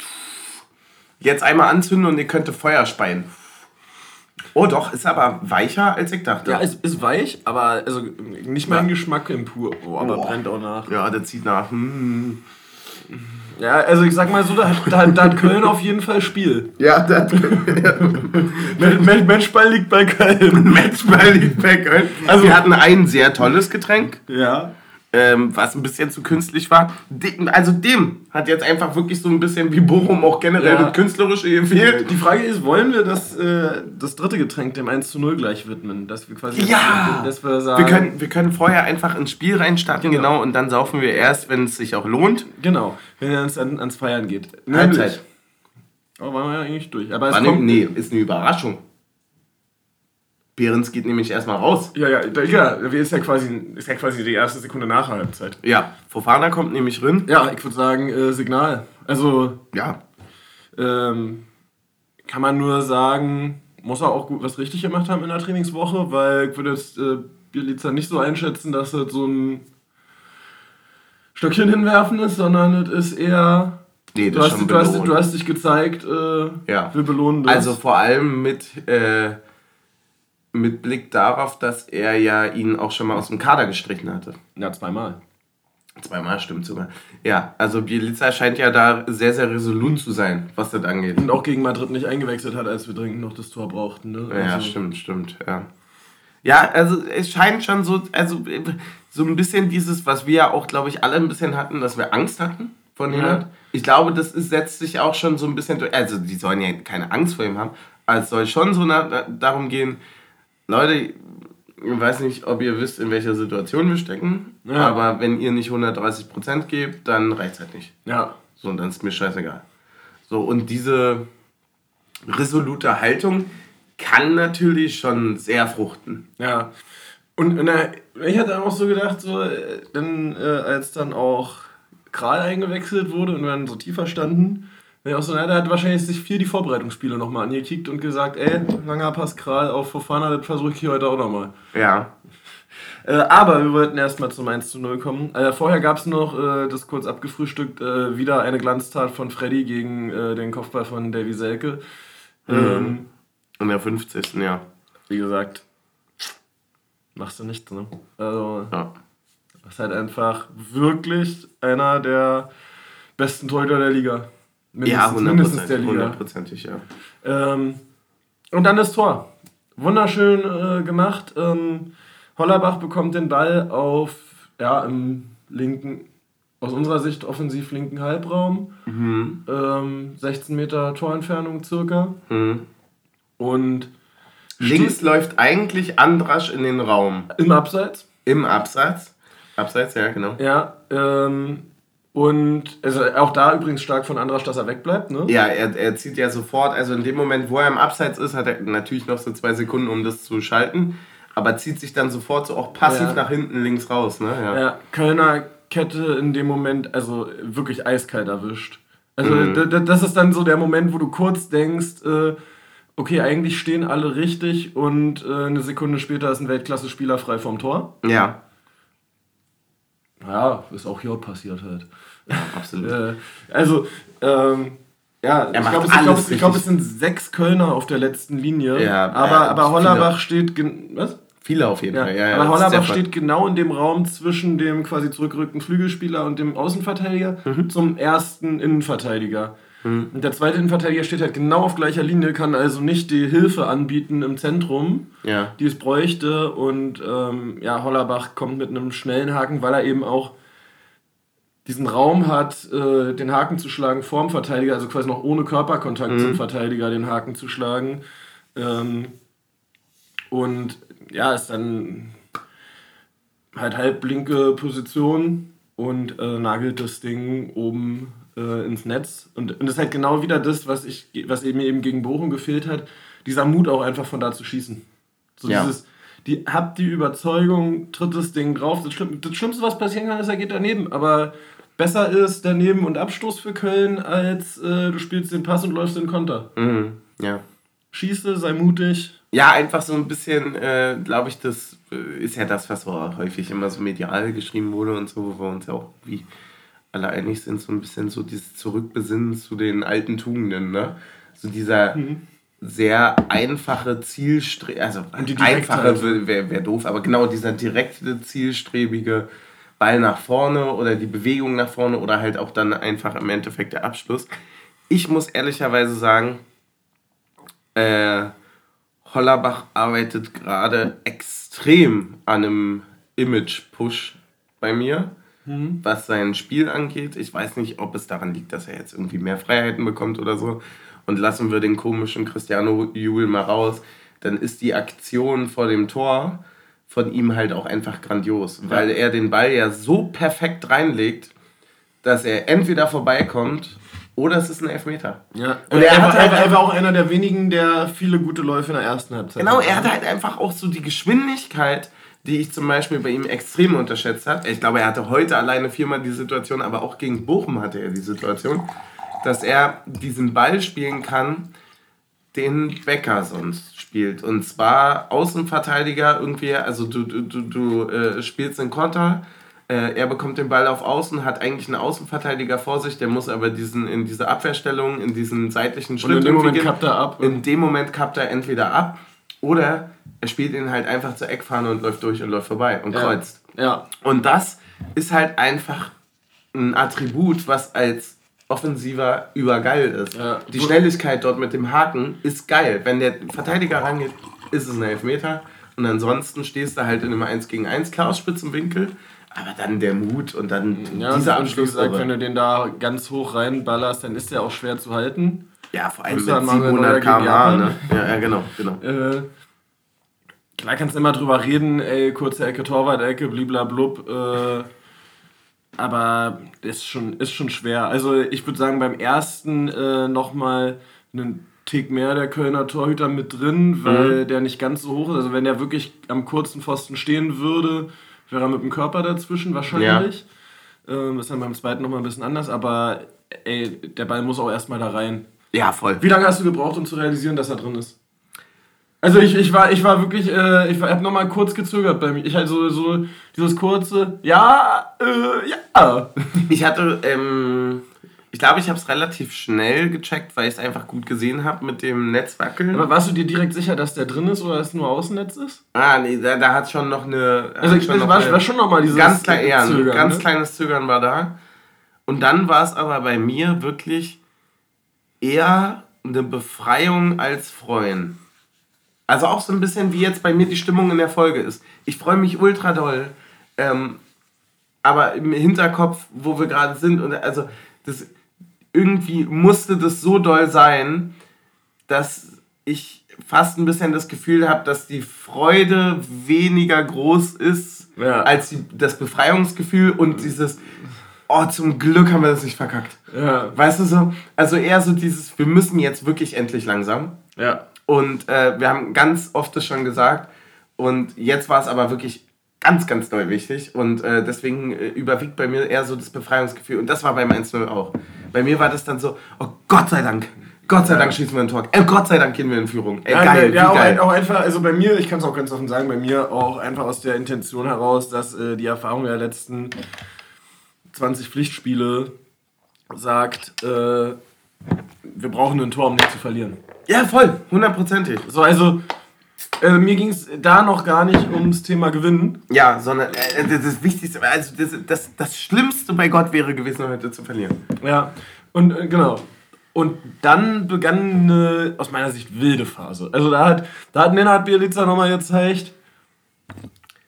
Jetzt einmal anzünden und ihr könnte Feuer speien. Oh doch, ist aber weicher als ich dachte. Ja, es ist weich, aber also nicht mein Geschmack im pur. Oh, aber Boah. brennt auch nach. Ja, der zieht nach. Hm. Ja, also ich sag mal so, da, hat- da, da hat Köln auf jeden Fall Spiel. Ja, der Matchball liegt bei Köln. Matchball liegt bei Köln. Also wir hatten ein sehr tolles Getränk. Ja. Ähm, was ein bisschen zu künstlich war. Dem, also dem hat jetzt einfach wirklich so ein bisschen wie Bochum auch generell Ja. das Künstlerische gefehlt. Die Frage ist, wollen wir das, äh, das dritte Getränk dem 1 zu 0 gleich widmen? Dass wir quasi Ja! dass wir sagen. Wir können, wir können vorher einfach ins Spiel reinstarten, genau. Genau. und dann saufen wir erst, wenn es sich auch lohnt. Genau, wenn es an, ans Feiern geht. Halbzeit. Oh, waren wir ja eigentlich durch. Aber es kommt, nee, ist eine Überraschung. Behrens geht nämlich erstmal raus. Ja, ja, da, ja, ist ja quasi, ist ja quasi die erste Sekunde nach der Halbzeit. Ja, Fofana kommt nämlich rein. Ja, ich würde sagen, äh, Signal. Also, Ja, ähm, kann man nur sagen, muss er auch gut was richtig gemacht haben in der Trainingswoche, weil ich würde jetzt äh, Bielica nicht so einschätzen, dass das so ein Stöckchen hinwerfen ist, sondern es ist eher. nee, Du das ist hast, schon du, hast, du hast dich gezeigt, äh, Ja. wir belohnen das. Also vor allem mit, äh, mit Blick darauf, dass er ja ihn auch schon mal aus dem Kader gestrichen hatte. ja, zweimal. Zweimal stimmt sogar. Ja, also Bielica scheint ja da sehr, sehr resolut zu sein, was das angeht. Und auch gegen Madrid nicht eingewechselt hat, als wir dringend noch das Tor brauchten. Ne? Ja, Also- stimmt, stimmt, ja. Ja, also es scheint schon so, also so ein bisschen dieses, was wir ja auch, glaube ich, alle ein bisschen hatten, dass wir Angst hatten von Ja. Nenad. Ich glaube, das ist, setzt sich auch schon so ein bisschen durch. Also die sollen ja keine Angst vor ihm haben, aber es soll schon so darum gehen, Leute, ich weiß nicht, ob ihr wisst, in welcher Situation wir stecken, Ja. aber wenn ihr nicht 130% gebt, dann reicht halt nicht. Ja, So, und dann ist mir scheißegal. So, und diese resolute Haltung kann natürlich schon sehr fruchten. Ja. Und na, ich hatte auch so gedacht, so, äh, dann, äh, als dann auch Kral eingewechselt wurde und wir dann so tiefer standen, ich auch so, na, der hat wahrscheinlich sich viel die Vorbereitungsspiele nochmal angekickt und gesagt, ey, langer Pass Kral auf Fofana, das versuche ich hier heute auch nochmal. Ja. Äh, aber wir wollten erstmal zum 1 zu 0 kommen. Äh, vorher gab es noch, äh, das kurz abgefrühstückt, äh, wieder eine Glanztat von Freddy gegen äh, den Kopfball von Davy Selke. Ähm, In der 50. Ja. wie gesagt, machst du nichts, ne? Also, ja. das ist halt einfach wirklich einer der besten Torhüter der Liga. Ja, mindestens der Liga. hundertprozentig, ja. Ähm, und dann das Tor. Wunderschön äh, gemacht. Ähm, Hollerbach bekommt den Ball auf, ja, im linken, aus unserer Sicht offensiv linken Halbraum. Ähm, 16 Meter Torentfernung circa. Mhm. Und Links läuft eigentlich Andrasch in den Raum. im Abseits. Im Absatz. Abseits, ja, genau. Ja, ähm, und also auch da übrigens stark von Andrasch, dass er wegbleibt, ne? Ja, er, er zieht ja sofort, also in dem Moment, wo er im Abseits ist, hat er natürlich noch so zwei Sekunden, um das zu schalten, aber zieht sich dann sofort so auch passiv Ja. nach hinten links raus, ne? Ja. Ja, Kölner Kette in dem Moment, also wirklich eiskalt erwischt. Also Mhm. das ist dann so der Moment, wo du kurz denkst, äh, okay, eigentlich stehen alle richtig und äh, eine Sekunde später ist ein Weltklasse-Spieler frei vom Tor. ja. Ja, ist auch hier passiert halt. absolut. Äh, also, ähm, ja, ich glaube, es, glaub, ich glaub, es sind sechs Kölner auf der letzten Linie. Ja, aber, ja, aber. Hollerbach steht. Was? Viele auf jeden Ja, Fall, ja, ja. aber ist Hollerbach steht genau in dem Raum zwischen dem quasi zurückgerückten Flügelspieler und dem Außenverteidiger Mhm. zum ersten Innenverteidiger. Und der zweite Innenverteidiger steht halt genau auf gleicher Linie, kann also nicht die Hilfe anbieten im Zentrum, Ja. die es bräuchte. Und ähm, ja, Hollerbach kommt mit einem schnellen Haken, weil er eben auch diesen Raum hat, äh, den Haken zu schlagen vorm Verteidiger, also quasi noch ohne Körperkontakt zum Verteidiger den Haken zu schlagen. Ähm, und ja, ist dann halt halblinke Position und äh, nagelt das Ding oben äh, ins Netz. Und, und das ist halt genau wieder das, was, ich, was mir eben gegen Bochum gefehlt hat, dieser Mut auch einfach von da zu schießen. So Ja. dieses, die, habt die Überzeugung, tritt das Ding drauf. Das, Schlimm, das Schlimmste, was passieren kann, ist, er geht daneben. Aber besser ist daneben und Abstoß für Köln, als äh, du spielst den Pass und läufst den Konter. Mhm. Ja. Schieße, sei mutig. Ja, einfach so ein bisschen, äh, glaube ich, das äh, ist ja das, was so häufig immer so medial geschrieben wurde und so, wo wir uns ja auch wie alle einig sind, so ein bisschen so dieses Zurückbesinnen zu den alten Tugenden, ne? So dieser sehr einfache Zielstre also einfache wäre wär doof, aber genau dieser direkte, zielstrebige Ball nach vorne oder die Bewegung nach vorne oder halt auch dann einfach im Endeffekt der Abschluss. Ich muss ehrlicherweise sagen, äh, Hollerbach arbeitet gerade extrem an einem Image-Push bei mir, was sein Spiel angeht. Ich weiß nicht, ob es daran liegt, dass er jetzt irgendwie mehr Freiheiten bekommt oder so. Und lassen wir den komischen Cristiano Jubel mal raus, dann ist die Aktion vor dem Tor von ihm halt auch einfach grandios, weil er den Ball ja so perfekt reinlegt, dass er entweder vorbeikommt oder es ist ein Elfmeter. Ja. Und er, er, war, hat halt er war auch einer der wenigen, der viele gute Läufe in der ersten Halbzeit Genau, hatte. er hat halt einfach auch so die Geschwindigkeit, die ich zum Beispiel bei ihm extrem unterschätzt habe. Ich glaube, er hatte heute alleine viermal die Situation, aber auch gegen Bochum hatte er die Situation, dass er diesen Ball spielen kann, den Becker sonst spielt. Und zwar Außenverteidiger irgendwie, also du, du, du, du äh, spielst einen Konter, äh, er bekommt den Ball auf Außen, hat eigentlich einen Außenverteidiger vor sich, der muss aber diesen, in diese Abwehrstellung, in diesen seitlichen Schritt in dem Moment gehen. kappt er ab. In dem Moment kappt er entweder ab oder er spielt ihn halt einfach zur Eckfahne und läuft durch und läuft vorbei und Ja. kreuzt. Ja. Und das ist halt einfach ein Attribut, was als Offensiver übergeil ist. Ja. Die Schnelligkeit dort mit dem Haken ist geil. Wenn der Verteidiger rangeht, ist es ein Elfmeter. Und ansonsten stehst du halt in einem 1 gegen 1, klar aus spitzem Winkel. Aber dann der Mut und dann Ja, dieser Abschluss. gesagt, wenn du den da ganz hoch reinballerst, dann ist der auch schwer zu halten. Ja, vor allem mit dann Manuel 700 Neuer gegen km/h. Ne? Ja, ja, genau. genau. Äh, klar kannst du immer drüber reden, ey, kurze Ecke, Torwart-Ecke, bliblablub. Äh, aber ist schon, ist schon schwer. Also ich würde sagen, beim ersten äh, nochmal einen Tick mehr der Kölner Torhüter mit drin, weil der nicht ganz so hoch ist. Also wenn der wirklich am kurzen Pfosten stehen würde, wäre er mit dem Körper dazwischen wahrscheinlich. Ähm, ist dann beim zweiten nochmal ein bisschen anders, aber ey, der Ball muss auch erstmal da rein. Ja, voll. Wie lange hast du gebraucht, um zu realisieren, dass er drin ist? Also ich, ich war ich war wirklich äh, ich habe noch mal kurz gezögert bei mir. Ich halt so, so dieses kurze ja äh, ja. Ich hatte, ähm, ich glaube, ich habe es relativ schnell gecheckt, weil ich es einfach gut gesehen habe mit dem Netzwackeln. Aber warst du dir direkt sicher, dass der drin ist oder dass es nur Außennetz ist? ah, nee, da, da hat schon noch eine. Also ich, schon war, eine- war schon noch mal dieses ganz klein, Zögern, ganz ne? kleines Zögern war da. Und dann war es aber bei mir wirklich eher eine Befreiung als Freuen. Also auch so ein bisschen wie jetzt bei mir die Stimmung in der Folge ist. Ich freue mich ultra doll. Ähm, aber im Hinterkopf, wo wir gerade sind, und also das irgendwie musste das so doll sein, dass ich fast ein bisschen das Gefühl habe, dass die Freude weniger groß ist Ja. als die, das Befreiungsgefühl und dieses, oh, zum Glück haben wir das nicht verkackt. Ja, Weißt du so? Also eher so dieses, wir müssen jetzt wirklich endlich langsam. ja. Und äh, wir haben ganz oft das schon gesagt. Und jetzt war es aber wirklich ganz, ganz doll wichtig. Und äh, deswegen äh, überwiegt bei mir eher so das Befreiungsgefühl. Und das war beim 1-0 auch. Bei mir war das dann so, oh Gott sei Dank. Gott sei Dank schießen wir ein Tor. Äh, Gott sei Dank gehen wir in Führung. Ey, Ja, geil, ja wie auch, ein, auch einfach, also bei mir, ich kann es auch ganz offen sagen, bei mir auch einfach aus der Intention heraus, dass äh, die Erfahrung der letzten 20 Pflichtspiele sagt, äh, wir brauchen ein Tor, um nicht zu verlieren. Ja, voll. Hundertprozentig. So, also äh, mir ging es da noch gar nicht ums Thema Gewinnen. Ja, sondern äh, das, Wichtigste, also das, das, das Schlimmste bei Gott wäre gewesen, heute zu verlieren. Ja, und äh, genau. Und dann begann eine, aus meiner Sicht, wilde Phase. Also da hat, da hat Nenad Bielica nochmal gezeigt,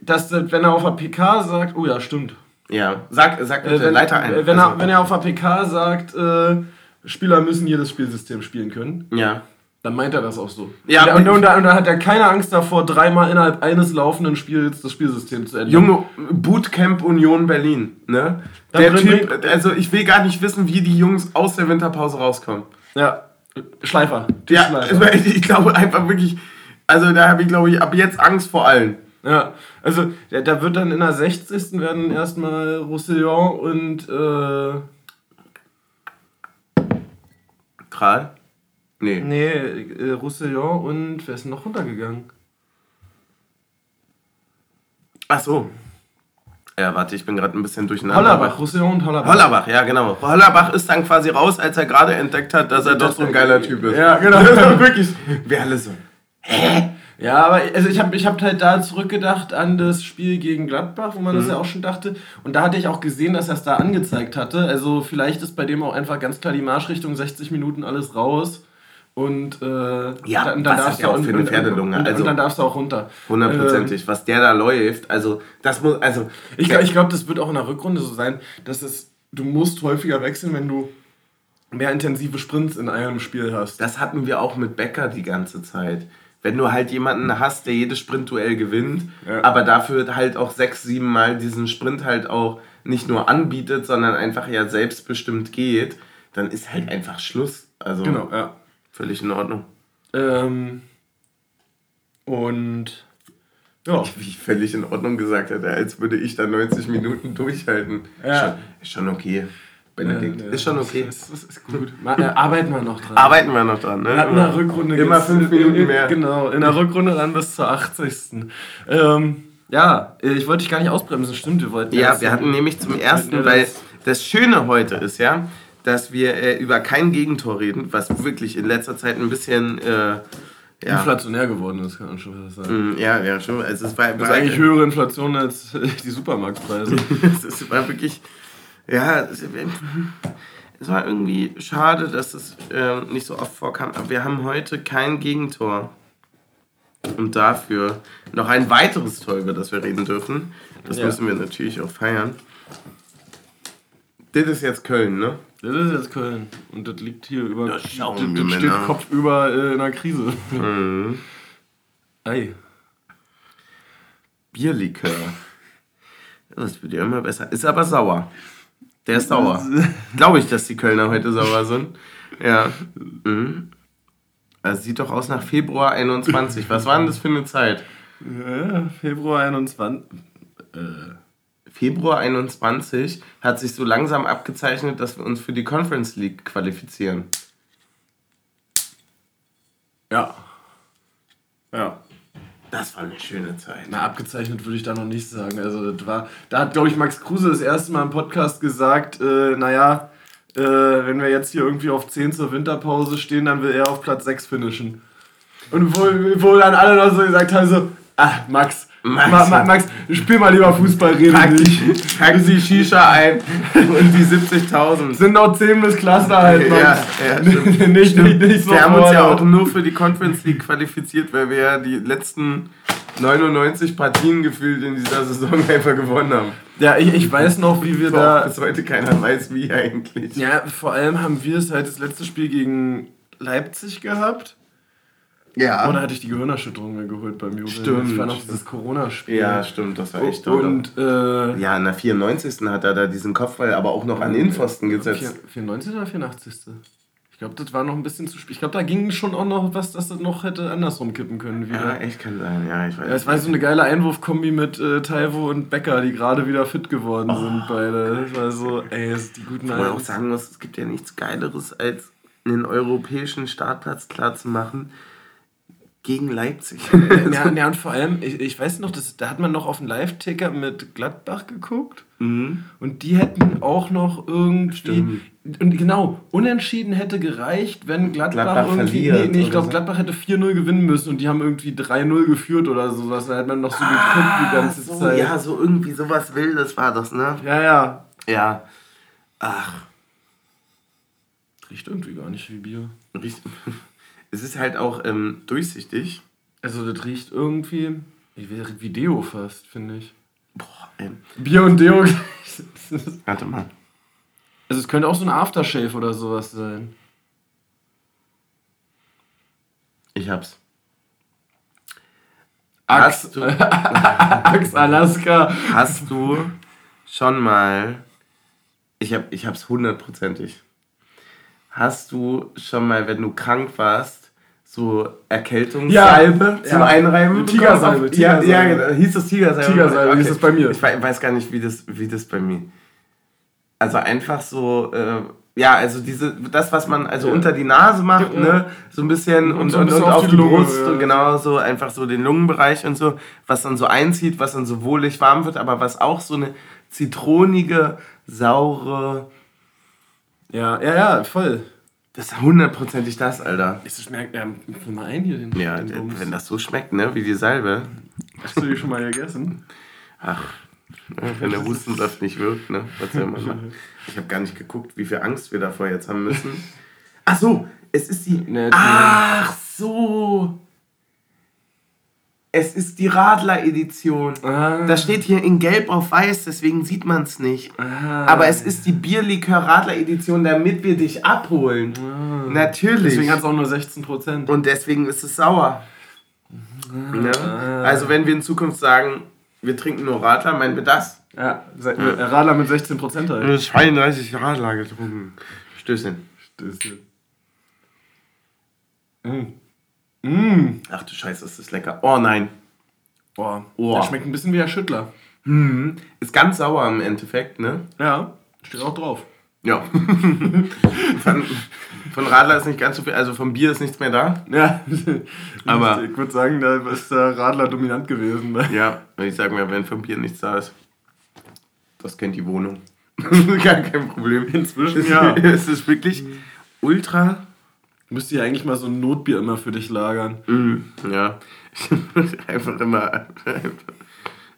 dass, wenn er auf der PK sagt, oh ja, stimmt. Ja, sag, sag bitte, Äh, wenn, Leiter ein. äh, wenn, Also, er, wenn er auf der PK sagt, äh, Spieler müssen jedes Spielsystem spielen können, ja. dann meint er das auch so. Ja, und, und, und, da, und da hat er keine Angst davor, dreimal innerhalb eines laufenden Spiels das Spielsystem zu ändern. Junge, Bootcamp Union Berlin, ne? Dann Der Typ, also ich will gar nicht wissen, wie die Jungs aus der Winterpause rauskommen. Ja, Schleifer. Ja, Schleifer. ich, ich glaube einfach wirklich, also da habe ich glaube ich ab jetzt Angst vor allen. Ja, also da, da wird dann in der 60. werden erstmal Roussillon und äh, Kral? Nee. nee, äh, Roussillon und wer ist denn noch runtergegangen? Ach so. Ja, warte, ich bin gerade ein bisschen durcheinander. Hollerbach, Roussillon und Hollerbach. Hollerbach, ja genau. Hollerbach ist dann quasi raus, als er gerade entdeckt hat, dass er doch so ein geiler Typ ist. Ja, genau. wirklich. Wir alle so. Ja, aber also ich habe ich hab halt da zurückgedacht an das Spiel gegen Gladbach, wo man Mhm. das ja auch schon dachte. Und da hatte ich auch gesehen, dass er es da angezeigt hatte. Also vielleicht ist bei dem auch einfach ganz klar die Marschrichtung 60 Minuten alles raus. Und äh, Ja, dann, was darfst du auch für eine Pferdelunge? Und, Also- und dann darfst du auch runter. Hundertprozentig. Was der da läuft, also das muss, also Ich glaube, ich glaub, das wird auch in der Rückrunde so sein, dass es, du musst häufiger wechseln, wenn du mehr intensive Sprints in einem Spiel hast. das hatten wir auch mit Becker die ganze Zeit. Wenn du halt jemanden hast, der jedes Sprintduell gewinnt, Ja. aber dafür halt auch sechs, sieben Mal diesen Sprint halt auch nicht nur anbietet, sondern einfach ja selbstbestimmt geht, dann ist halt einfach Schluss. Also Genau, ja. völlig in Ordnung. Ähm, und ja. Wie ich völlig in Ordnung gesagt hätte, als würde ich da 90 Minuten durchhalten. Ja. Schon, ist schon okay. Benedikt, ist schon okay. Das, das ist gut. Mal, äh, arbeiten wir noch dran. Arbeiten wir noch dran, ne? In der Rückrunde Immer fünf Minuten in- mehr. Genau, in der Rückrunde dann bis zur 80. Ähm, ja, ich wollte dich gar nicht ausbremsen, stimmt, wir wollten Ja, wir hatten nämlich zum Ja, ersten, weil das Schöne heute ist ja, dass wir äh, über kein Gegentor reden, was wirklich in letzter Zeit ein bisschen, äh, ja, inflationär geworden ist, kann man schon fast sagen. Mm, ja, ja, schon. Also es war, ist eigentlich höhere Inflation als äh, die Supermarktpreise. es war wirklich, ja, es, es war irgendwie schade, dass es äh, nicht so oft vorkam, aber wir haben heute kein Gegentor. Und dafür noch ein weiteres Tor, über das wir reden dürfen. Das Ja. müssen wir natürlich auch feiern. Das ist jetzt Köln, ne? Das ist jetzt Köln. Und das liegt hier über. Das das, steht Männer. kopfüber äh, in einer Krise. Mhm. Ei. Bierlikör. Das wird ja immer besser. Ist aber sauer. Der ist sauer. Glaube ich, dass die Kölner heute sauer sind. Ja. Mhm. Also sieht doch aus nach Februar 21. Was war denn das für eine Zeit? Ja, Februar 21. Äh, Februar 21 hat sich so langsam abgezeichnet, dass wir uns für die Conference League qualifizieren. ja. Ja. Das war eine schöne Zeit. Na, abgezeichnet würde ich da noch nicht sagen. Also, das war, da hat, glaube ich, Max Kruse das erste Mal im Podcast gesagt, äh, naja, äh, wenn wir jetzt hier irgendwie auf 10 zur Winterpause stehen, dann will er auf Platz 6 finishen. Und wo, wo dann alle noch so gesagt haben, so, ah, Max, Max. Ma, Ma, Max, spiel mal lieber Fußball, rede Pack nicht. die, pack die Shisha ein und die 70.000. Sind noch 10 bis Klasse halt, Max. Ja, ja, stimmt. nicht, nicht, nicht so Wir haben uns ja auch nur für die Conference League qualifiziert, weil wir ja die letzten 99 Partien gefühlt in dieser Saison einfach gewonnen haben. Ja, ich, ich weiß noch, wie wir Wo auch da... bis heute keiner weiß, wie eigentlich. Ja, vor allem haben wir es halt das letzte Spiel gegen Leipzig gehabt. Ja. Oder hatte ich die Gehirnerschütterung mir geholt beim Jubeln? Stimmt. Das war noch dieses Corona-Spiel. ja, stimmt, das war echt toll. Und, äh, Ja, in der 94. hat er da diesen Kopfball aber auch noch an den Pfosten gesetzt. 94. oder 84. Ich glaube, das war noch ein bisschen zu spät. Ich glaube, da ging schon auch noch was, dass das noch hätte andersrum kippen können Ja, wieder. echt kann sein, ja, ich weiß. Ja, es war so eine geile Einwurfkombi mit äh, Taiwo und Becker, die gerade wieder fit geworden sind, beide. Das war so, ey, das sind die guten Wo man auch Alten. sagen muss, es gibt ja nichts Geileres, als einen europäischen Startplatz klar zu machen gegen Leipzig. Ja, ja, und vor allem, ich, ich weiß noch, das, da hat man noch auf den Live-Ticker mit Gladbach geguckt. mhm. Und die hätten auch noch irgendwie. Stimmt. Und genau, unentschieden hätte gereicht, wenn Gladbach, Gladbach irgendwie. Nee, nee ich glaube, so. Gladbach hätte 4-0 gewinnen müssen und die haben irgendwie 3-0 geführt oder sowas. Da hätte man noch so geguckt die ganze so, Zeit. Ja, so irgendwie sowas Wildes war das, ne? ja, ja. Ja. Ach, Riecht irgendwie gar nicht wie Bier. riecht- es ist halt auch ähm, durchsichtig. Also, das riecht irgendwie. Wie, wie Deo fast, finde ich. Boah, ähm, Bier und Deo. warte mal. Also, es könnte auch so ein Aftershave oder sowas sein. Ich hab's. Axe, Hast du, Axe Alaska. hast du schon mal. Ich, hab, ich hab's hundertprozentig. Hast du schon mal, wenn du krank warst, so Erkältungssalbe Ja, zum ja. Einreiben? Tigersalbe, bekommen? Ja, Tigersalbe. ja, genau. hieß das Tigersalbe? Tigersalbe hieß es bei mir. Ich wei- weiß gar nicht, wie das, wie das bei mir. Also einfach so, äh, ja, also diese, das, was man also Ja. unter die Nase macht, Ja. ne, so ein bisschen und, so ein und, bisschen und auf auf die Lunge, Brust und genau so, einfach so den Lungenbereich und so, was dann so einzieht, was dann so wohlig warm wird, aber was auch so eine zitronige, saure, Ja, ja, ja, voll. das ist hundertprozentig das, Alter. Ich schmeckt, ja, füll mal ein hier den. Ja, den Bums. wenn das so schmeckt, ne, wie die Salbe. Hast du die schon mal gegessen? Ach, ne, wenn der Hustensaft nicht wirkt, ne? Was soll man machen? Ich habe gar nicht geguckt, wie viel Angst wir davor jetzt haben müssen. Ach so, es ist die. Nee, Ach so. Es ist die Radler-Edition. Ah. Das steht hier in Gelb auf Weiß, deswegen sieht man es nicht. Ah. Aber es ist die Bierlikör-Radler-Edition, damit wir dich abholen. Natürlich. Ah. Deswegen hat es auch nur 16%. Und deswegen ist es sauer. Ne? Also wenn wir in Zukunft sagen, wir trinken nur Radler, meinen wir das? Ja, Radler mit 16% halt. 32 Radler getrunken. Stößchen. Stößchen. Mm. Mm. Ach du Scheiße, das ist lecker. Oh nein. Boah, Oh. der schmeckt ein bisschen wie der Schüttler. Hm. Ist ganz sauer im Endeffekt, ne? Ja, steht auch drauf. Ja. von, von Radler ist nicht ganz so viel, also vom Bier ist nichts mehr da. Ja, Aber- ich würde sagen, da ist der Radler dominant gewesen. Ne? Ja, ich sag mir, wenn vom Bier nichts da ist, das kennt die Wohnung. Gar kein Problem. Inzwischen, ja. Es ist wirklich ultra. Müsste ja eigentlich mal so ein Notbier immer für dich lagern. Mm, ja. einfach immer.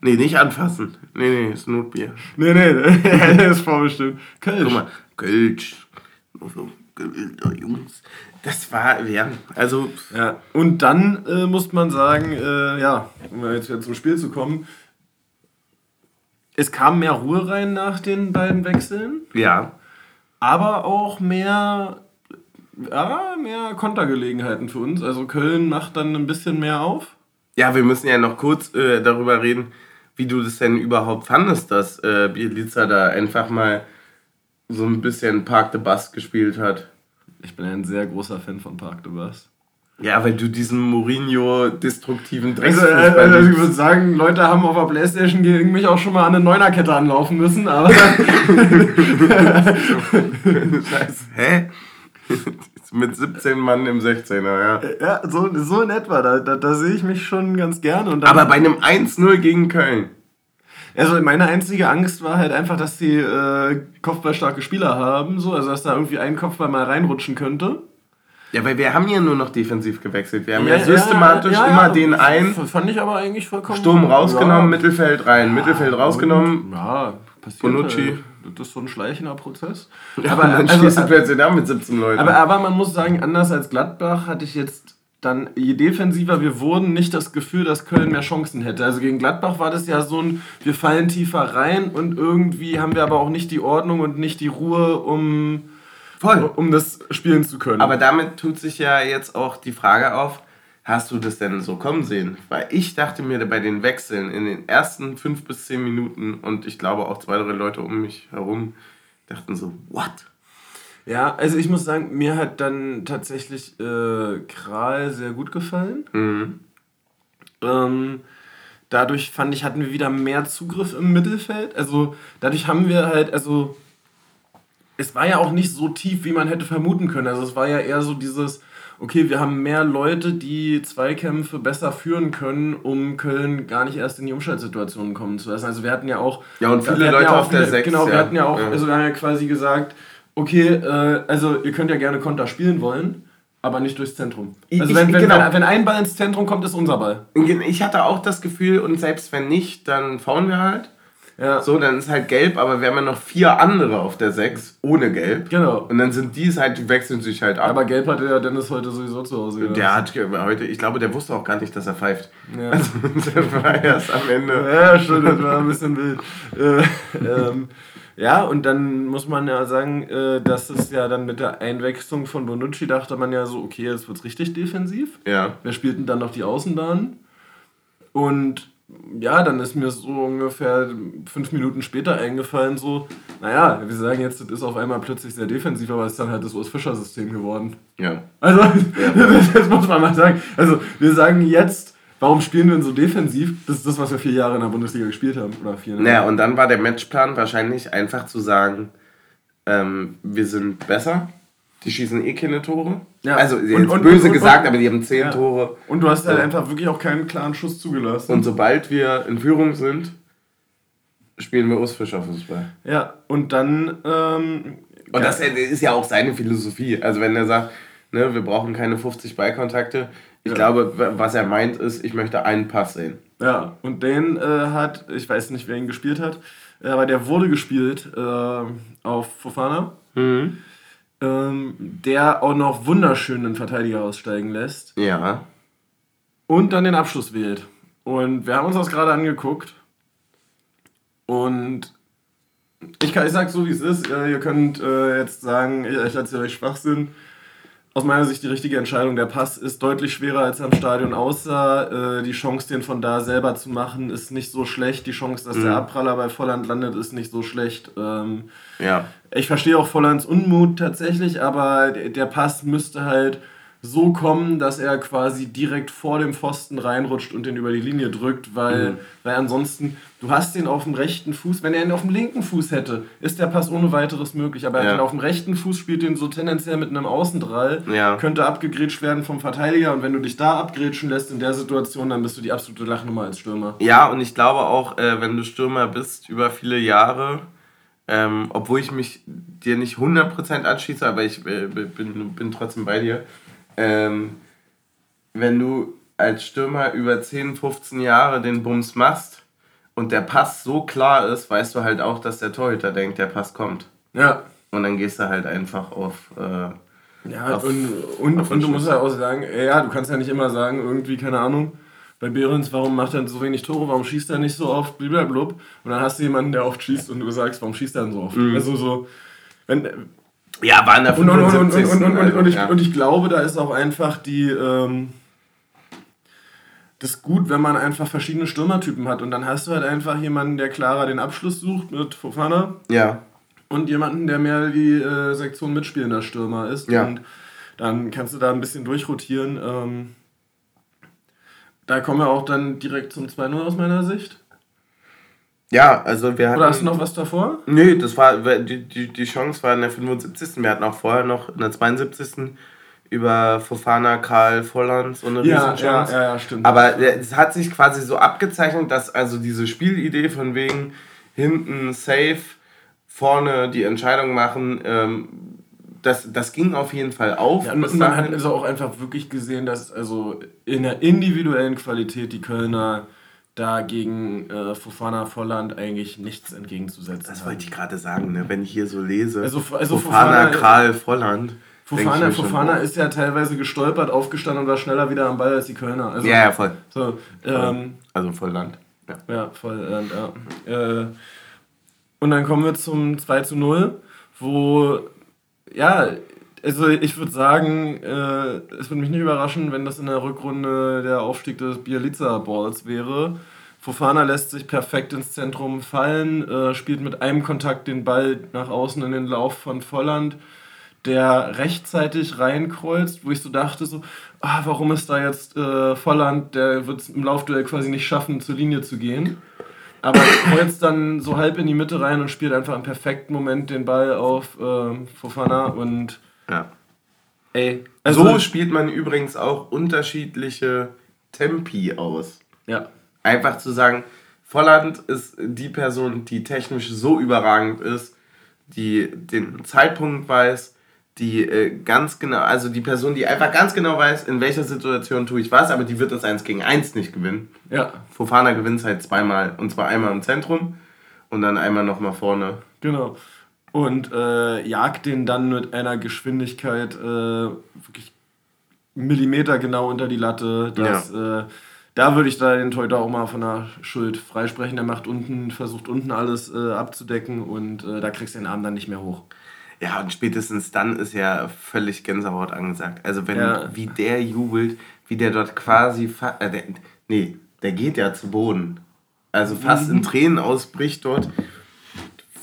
Nee, nicht anfassen. Nee, nee, ist Notbier. Nee, nee, der ist vorbestimmt. Kölsch. Guck mal, Kölsch. Jungs. Das war, ja, also, Ja, und dann äh, muss man sagen, äh, ja, um jetzt wieder zum Spiel zu kommen, es kam mehr Ruhe rein nach den beiden Wechseln, ja. aber auch mehr, ja, mehr Kontergelegenheiten für uns. Also Köln macht dann ein bisschen mehr auf. Ja, wir müssen ja noch kurz äh, darüber reden, wie du das denn überhaupt fandest, dass äh, Bielica da einfach mal so ein bisschen Park the Bus gespielt hat. Ich bin ein sehr großer Fan von Park de Bus. Ja, weil du diesen Mourinho-destruktiven Also, Drecksfußball äh, also ich würde sagen, Leute haben auf der Playstation gegen mich auch schon mal an eine Neunerkette anlaufen müssen, aber Scheiße. Hä? Mit 17 Mann im 16er, ja. ja, so, so in etwa, da, da, da sehe ich mich schon ganz gerne. Und Aber bei einem 1-0 gegen Köln. Also meine einzige Angst war halt einfach, dass die äh, kopfballstarke Spieler haben, so, also dass da irgendwie ein Kopfball mal reinrutschen könnte. Ja, weil wir haben ja nur noch defensiv gewechselt. Wir haben ja, Ja, systematisch ja, ja, immer ja. den einen Fand ich aber eigentlich vollkommen. Sturm rausgenommen, ja. Mittelfeld rein, Mittelfeld rausgenommen. Und, ja, passiert Bonucci. Halt. Das ist so ein schleichender Prozess. Ja, aber, dann also, du plötzlich da mit 17 Leuten. aber, aber man muss sagen, anders als Gladbach hatte ich jetzt dann, je defensiver wir wurden, nicht das Gefühl, dass Köln mehr Chancen hätte. Also gegen Gladbach war das ja so ein, wir fallen tiefer rein und irgendwie haben wir aber auch nicht die Ordnung und nicht die Ruhe, um, Voll. um das spielen zu können. Aber damit tut sich ja jetzt auch die Frage auf, hast du das denn so kommen sehen? Weil ich dachte mir bei den Wechseln in den ersten fünf bis zehn Minuten und ich glaube auch zwei, drei Leute um mich herum dachten so, what? Ja, also ich muss sagen, mir hat dann tatsächlich äh, Kral sehr gut gefallen. Mhm. Ähm, dadurch fand ich, hatten wir wieder mehr Zugriff im Mittelfeld. Also dadurch haben wir halt, also es war ja auch nicht so tief, wie man hätte vermuten können. Also es war ja eher so dieses, okay, wir haben mehr Leute, die Zweikämpfe besser führen können, um Köln gar nicht erst in die Umschaltsituationen kommen zu lassen. Also wir hatten ja auch... Ja, und viele Leute ja auf der Sechs, Genau, wir hatten ja auch, Ja. also wir haben ja quasi gesagt, okay, äh, also ihr könnt ja gerne Konter spielen wollen, aber nicht durchs Zentrum. Also ich- wenn, wenn, genau. wenn, wenn ein Ball ins Zentrum kommt, ist unser Ball. Ich hatte auch das Gefühl, und selbst wenn nicht, dann faulen wir halt. Ja. So, dann ist halt gelb, aber wir haben ja noch vier andere auf der 6 ohne gelb. Genau. Und dann sind die es halt, die wechseln sich halt ab. Aber Gelb hatte ja Dennis heute sowieso zu Hause. gelassen. der hat heute, ich glaube, der wusste auch gar nicht, dass er pfeift. Ja. Also, der war erst am Ende. Ja, stimmt, das war ein bisschen wild. Äh, ähm, ja, und dann muss man ja sagen, äh, dass es ja dann mit der Einwechslung von Bonucci dachte man ja so, okay, jetzt wird's richtig defensiv. Ja. Wir spielten dann noch die Außenbahn. Und ja, dann ist mir so ungefähr fünf Minuten später eingefallen, so, naja, wir sagen jetzt, das ist auf einmal plötzlich sehr defensiv, aber es ist dann halt das Urs-Fischer-System geworden. Ja. Also, das muss man mal sagen. Also, wir sagen jetzt, warum spielen wir denn so defensiv? Das ist das, was wir vier Jahre in der Bundesliga gespielt haben. Oder vier Naja, und dann war der Matchplan wahrscheinlich einfach zu sagen, ähm, wir sind besser, die schießen eh keine Tore. Ja. Also Und- jetzt und- böse und- gesagt, und- aber die haben zehn Ja. Tore. Und du hast halt einfach wirklich auch keinen klaren Schuss zugelassen. Und sobald wir in Führung sind, spielen wir Urs Fischer Fußball. ja, und dann. Ähm, Und das ist ja auch seine Philosophie. Also wenn er sagt, ne, wir brauchen keine 50 Ballkontakte, ich Ja. glaube, was er meint ist, ich möchte einen Pass sehen. Ja, und den äh, hat, ich weiß nicht, wer ihn gespielt hat, äh, aber der wurde gespielt äh, auf Fofana, ähm, der auch noch wunderschön einen Verteidiger aussteigen lässt Ja. und dann den Abschluss wählt. Und wir haben uns das gerade angeguckt und ich, kann, ich sag so, wie es ist. Äh, ihr könnt äh, jetzt sagen, ich, ich erzähle euch Schwachsinn. Aus meiner Sicht die richtige Entscheidung. Der Pass ist deutlich schwerer, als er im Stadion aussah. Äh, die Chance, den von da selber zu machen, ist nicht so schlecht. Die Chance, dass mhm. der Abpraller bei Volland landet, ist nicht so schlecht. Ähm, ja. Ich verstehe auch Vollands Unmut tatsächlich, aber der Pass müsste halt so kommen, dass er quasi direkt vor dem Pfosten reinrutscht und den über die Linie drückt, weil, mhm. weil ansonsten, du hast den auf dem rechten Fuß, wenn er ihn auf dem linken Fuß hätte, ist der Pass ohne weiteres möglich, aber er ja. auf dem rechten Fuß, spielt den so tendenziell mit einem Außendrall, ja. könnte abgegrätscht werden vom Verteidiger und wenn du dich da abgrätschen lässt in der Situation, dann bist du die absolute Lachnummer als Stürmer. Ja, und ich glaube auch, äh, wenn du Stürmer bist über viele Jahre, ähm, obwohl ich mich dir nicht 100% anschließe, aber ich äh, bin, bin trotzdem bei dir, ähm, wenn du als Stürmer über 10, 15 Jahre den Bums machst und der Pass so klar ist, weißt du halt auch, dass der Torhüter denkt, der Pass kommt. Ja. Und dann gehst du halt einfach auf. Äh, ja, auf, und, und, auf und du musst ja auch sagen, ja, du kannst ja nicht immer sagen, irgendwie, keine Ahnung, bei Behrens, warum macht er so wenig Tore, warum schießt er nicht so oft, blablabla. Und dann hast du jemanden, der oft schießt und du sagst, warum schießt er denn so oft? Mhm. Also so, wenn, ja, waren da 75. Und, und, und, und, und, ich, und ich glaube, da ist auch einfach die. Ähm, das ist gut, wenn man einfach verschiedene Stürmertypen hat. Und dann hast du halt einfach jemanden, der klarer den Abschluss sucht mit Fofana. Ja. Und jemanden, der mehr die äh, Sektion mitspielender Stürmer ist. Ja. Und dann kannst du da ein bisschen durchrotieren. Ähm, da kommen wir auch dann direkt zum 2-0 aus meiner Sicht. Ja, also wir hatten. Oder hast du noch was davor? Nee, das war, die, die, die Chance war in der 75. Wir hatten auch vorher noch in der 72. über Fofana, Karl Volland so eine ja, Riesenchance. Ja, ja, ja, stimmt. Aber es hat sich quasi so abgezeichnet, dass also diese Spielidee von wegen hinten safe, vorne die Entscheidung machen, ähm, das, das ging auf jeden Fall auf. Ja, und man hat also auch einfach wirklich gesehen, dass also in der individuellen Qualität die Kölner da gegen äh, Fofana Volland eigentlich nichts entgegenzusetzen Das wollte ich gerade sagen, ne? wenn ich hier so lese. Also, also Fofana, Fofana Karl Volland. Fofana, Fofana ist ja teilweise gestolpert, aufgestanden und war schneller wieder am Ball als die Kölner. Also, ja, ja, voll. So, ähm, also Volland. Ja, ja Volland, ja. Äh, und dann kommen wir zum 2 zu 0, wo, ja, also ich würde sagen, äh, es würde mich nicht überraschen, wenn das in der Rückrunde der Aufstieg des Bialica-Balls wäre. Fofana lässt sich perfekt ins Zentrum fallen, äh, spielt mit einem Kontakt den Ball nach außen in den Lauf von Volland, der rechtzeitig reinkreuzt, wo ich so dachte, so, ah, warum ist da jetzt äh, Volland, der wird es im Laufduell quasi nicht schaffen, zur Linie zu gehen. Aber kreuzt dann so halb in die Mitte rein und spielt einfach im perfekten Moment den Ball auf äh, Fofana und ja. Ey, also so spielt man übrigens auch unterschiedliche Tempi aus. Ja. Einfach zu sagen, Volland ist die Person, die technisch so überragend ist, die den Zeitpunkt weiß, die äh, ganz genau, also die Person, die einfach ganz genau weiß, in welcher Situation tue ich was, aber die wird das 1 gegen 1 nicht gewinnen. Ja. Fofana gewinnt halt zweimal, und zwar einmal im Zentrum und dann einmal nochmal vorne. Genau und äh, jagt den dann mit einer Geschwindigkeit äh, wirklich Millimeter genau unter die Latte. Das, ja. äh, da würde ich da den Teuter auch mal von der Schuld freisprechen. Der macht unten, versucht unten alles äh, abzudecken und äh, da kriegst du den Arm dann nicht mehr hoch. Ja, und spätestens dann ist ja völlig Gänsehaut angesagt. Also wenn, ja. wie der jubelt, wie der dort quasi, äh, der, nee, der geht ja zu Boden. Also fast mhm. in Tränen ausbricht dort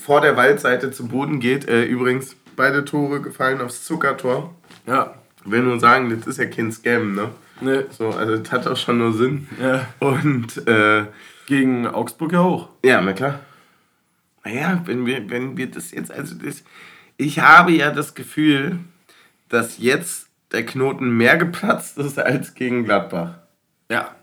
vor der Waldseite zu Boden geht. Äh, übrigens, beide Tore gefallen aufs Zuckertor. Ja. Will nur sagen, das ist ja kein Scam, ne? Nee. So, also das hat auch schon nur Sinn. Ja. Und äh, gegen Augsburg ja auch. Ja, na klar. Naja, wenn wir, wenn wir das jetzt, also das, ich habe ja das Gefühl, dass jetzt der Knoten mehr geplatzt ist als gegen Gladbach. Ja.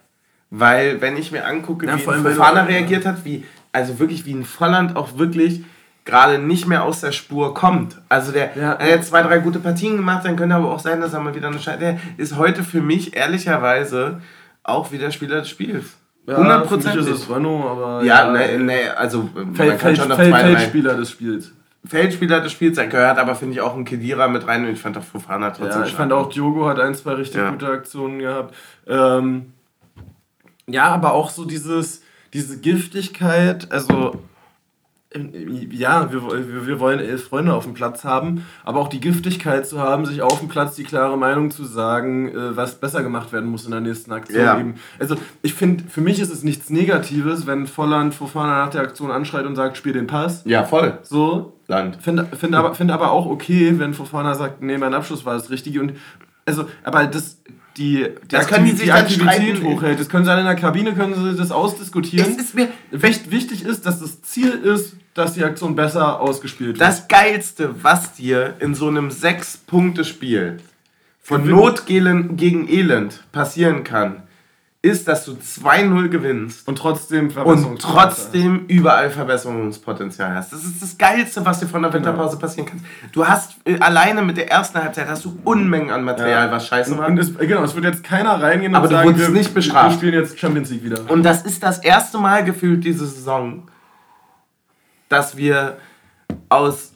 Weil, wenn ich mir angucke, ja, wie Fofana reagiert hat, wie, also wirklich wie ein Volland auch wirklich gerade nicht mehr aus der Spur kommt. Also der, ja. er hat zwei, drei gute Partien gemacht, dann könnte aber auch sein, dass er mal wieder eine Scheiße. Der ist heute für mich ehrlicherweise auch wieder Spieler des Spiels. Ja, 100% ist es Renault, aber. Ja, ja ne, ne, also Feld, man kann schon noch Feld, zwei, Feldspieler des Spiels. Feldspieler des Spiels, er gehört aber, finde ich, auch ein Kedira mit rein und ich fand auch Fofana trotzdem Ja, ich fand auch Diogo hat ein, zwei richtig ja. gute Aktionen gehabt. Ähm, ja, aber auch so dieses, diese Giftigkeit, also ja, wir, wir wollen elf Freunde auf dem Platz haben, aber auch die Giftigkeit zu haben, sich auf dem Platz die klare Meinung zu sagen, äh, was besser gemacht werden muss in der nächsten Aktion. Ja. Eben. Also ich finde, für mich ist es nichts Negatives, wenn Volland Fofana nach der Aktion anschreit und sagt, spiel den Pass. Ja, voll. So. Land. Finde find aber, find aber auch okay, wenn Fofana sagt, nee, mein Abschluss war das Richtige. Und also, aber das, die, die, Aktivität, die, die Aktivität hochhält. Das können sie in der Kabine können sie das ausdiskutieren. Es ist mir wichtig ist, dass das Ziel ist, dass die Aktion besser ausgespielt wird. Das Geilste, was dir in so einem Sechs-Punkte-Spiel von Not gegen Elend passieren kann, ist, dass du 2-0 gewinnst und trotzdem und trotzdem überall Verbesserungspotenzial hast. Das ist das Geilste, was dir von der genau. Winterpause passieren kann. Du hast äh, alleine mit der ersten Halbzeit hast du Unmengen an Material, ja. was scheiße war. Und es, genau, es wird jetzt keiner reingehen aber und sagen, wir, nicht bestraft. wir spielen jetzt Champions League wieder. Und das ist das erste Mal gefühlt diese Saison, dass wir aus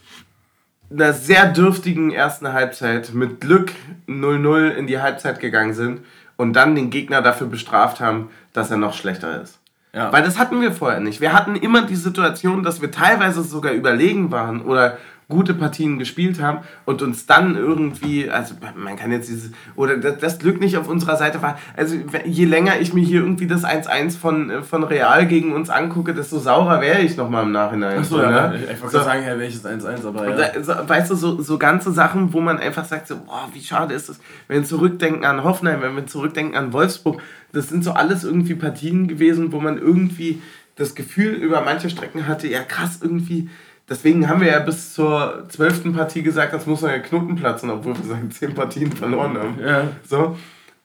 einer sehr dürftigen ersten Halbzeit mit Glück 0-0 in die Halbzeit gegangen sind und dann den Gegner dafür bestraft haben, dass er noch schlechter ist. Ja. Weil das hatten wir vorher nicht. Wir hatten immer die Situation, dass wir teilweise sogar überlegen waren oder gute Partien gespielt haben und uns dann irgendwie, also man kann jetzt dieses, oder das, Glück nicht auf unserer Seite war, also je länger ich mir hier irgendwie das 1-1 von, von Real gegen uns angucke, desto saurer wäre ich nochmal im Nachhinein. Achso, ja, ne? ich wollte so, sagen, hey, welches 1-1, aber ja. So, weißt du, so, so ganze Sachen, wo man einfach sagt, so, boah, wie schade ist das, wenn wir zurückdenken an Hoffenheim, wenn wir zurückdenken an Wolfsburg, das sind so alles irgendwie Partien gewesen, wo man irgendwie das Gefühl über manche Strecken hatte, ja krass, irgendwie Deswegen haben wir ja bis zur zwölften Partie gesagt, das muss noch ja Knoten platzen, obwohl wir seit zehn Partien verloren haben. Ja. So.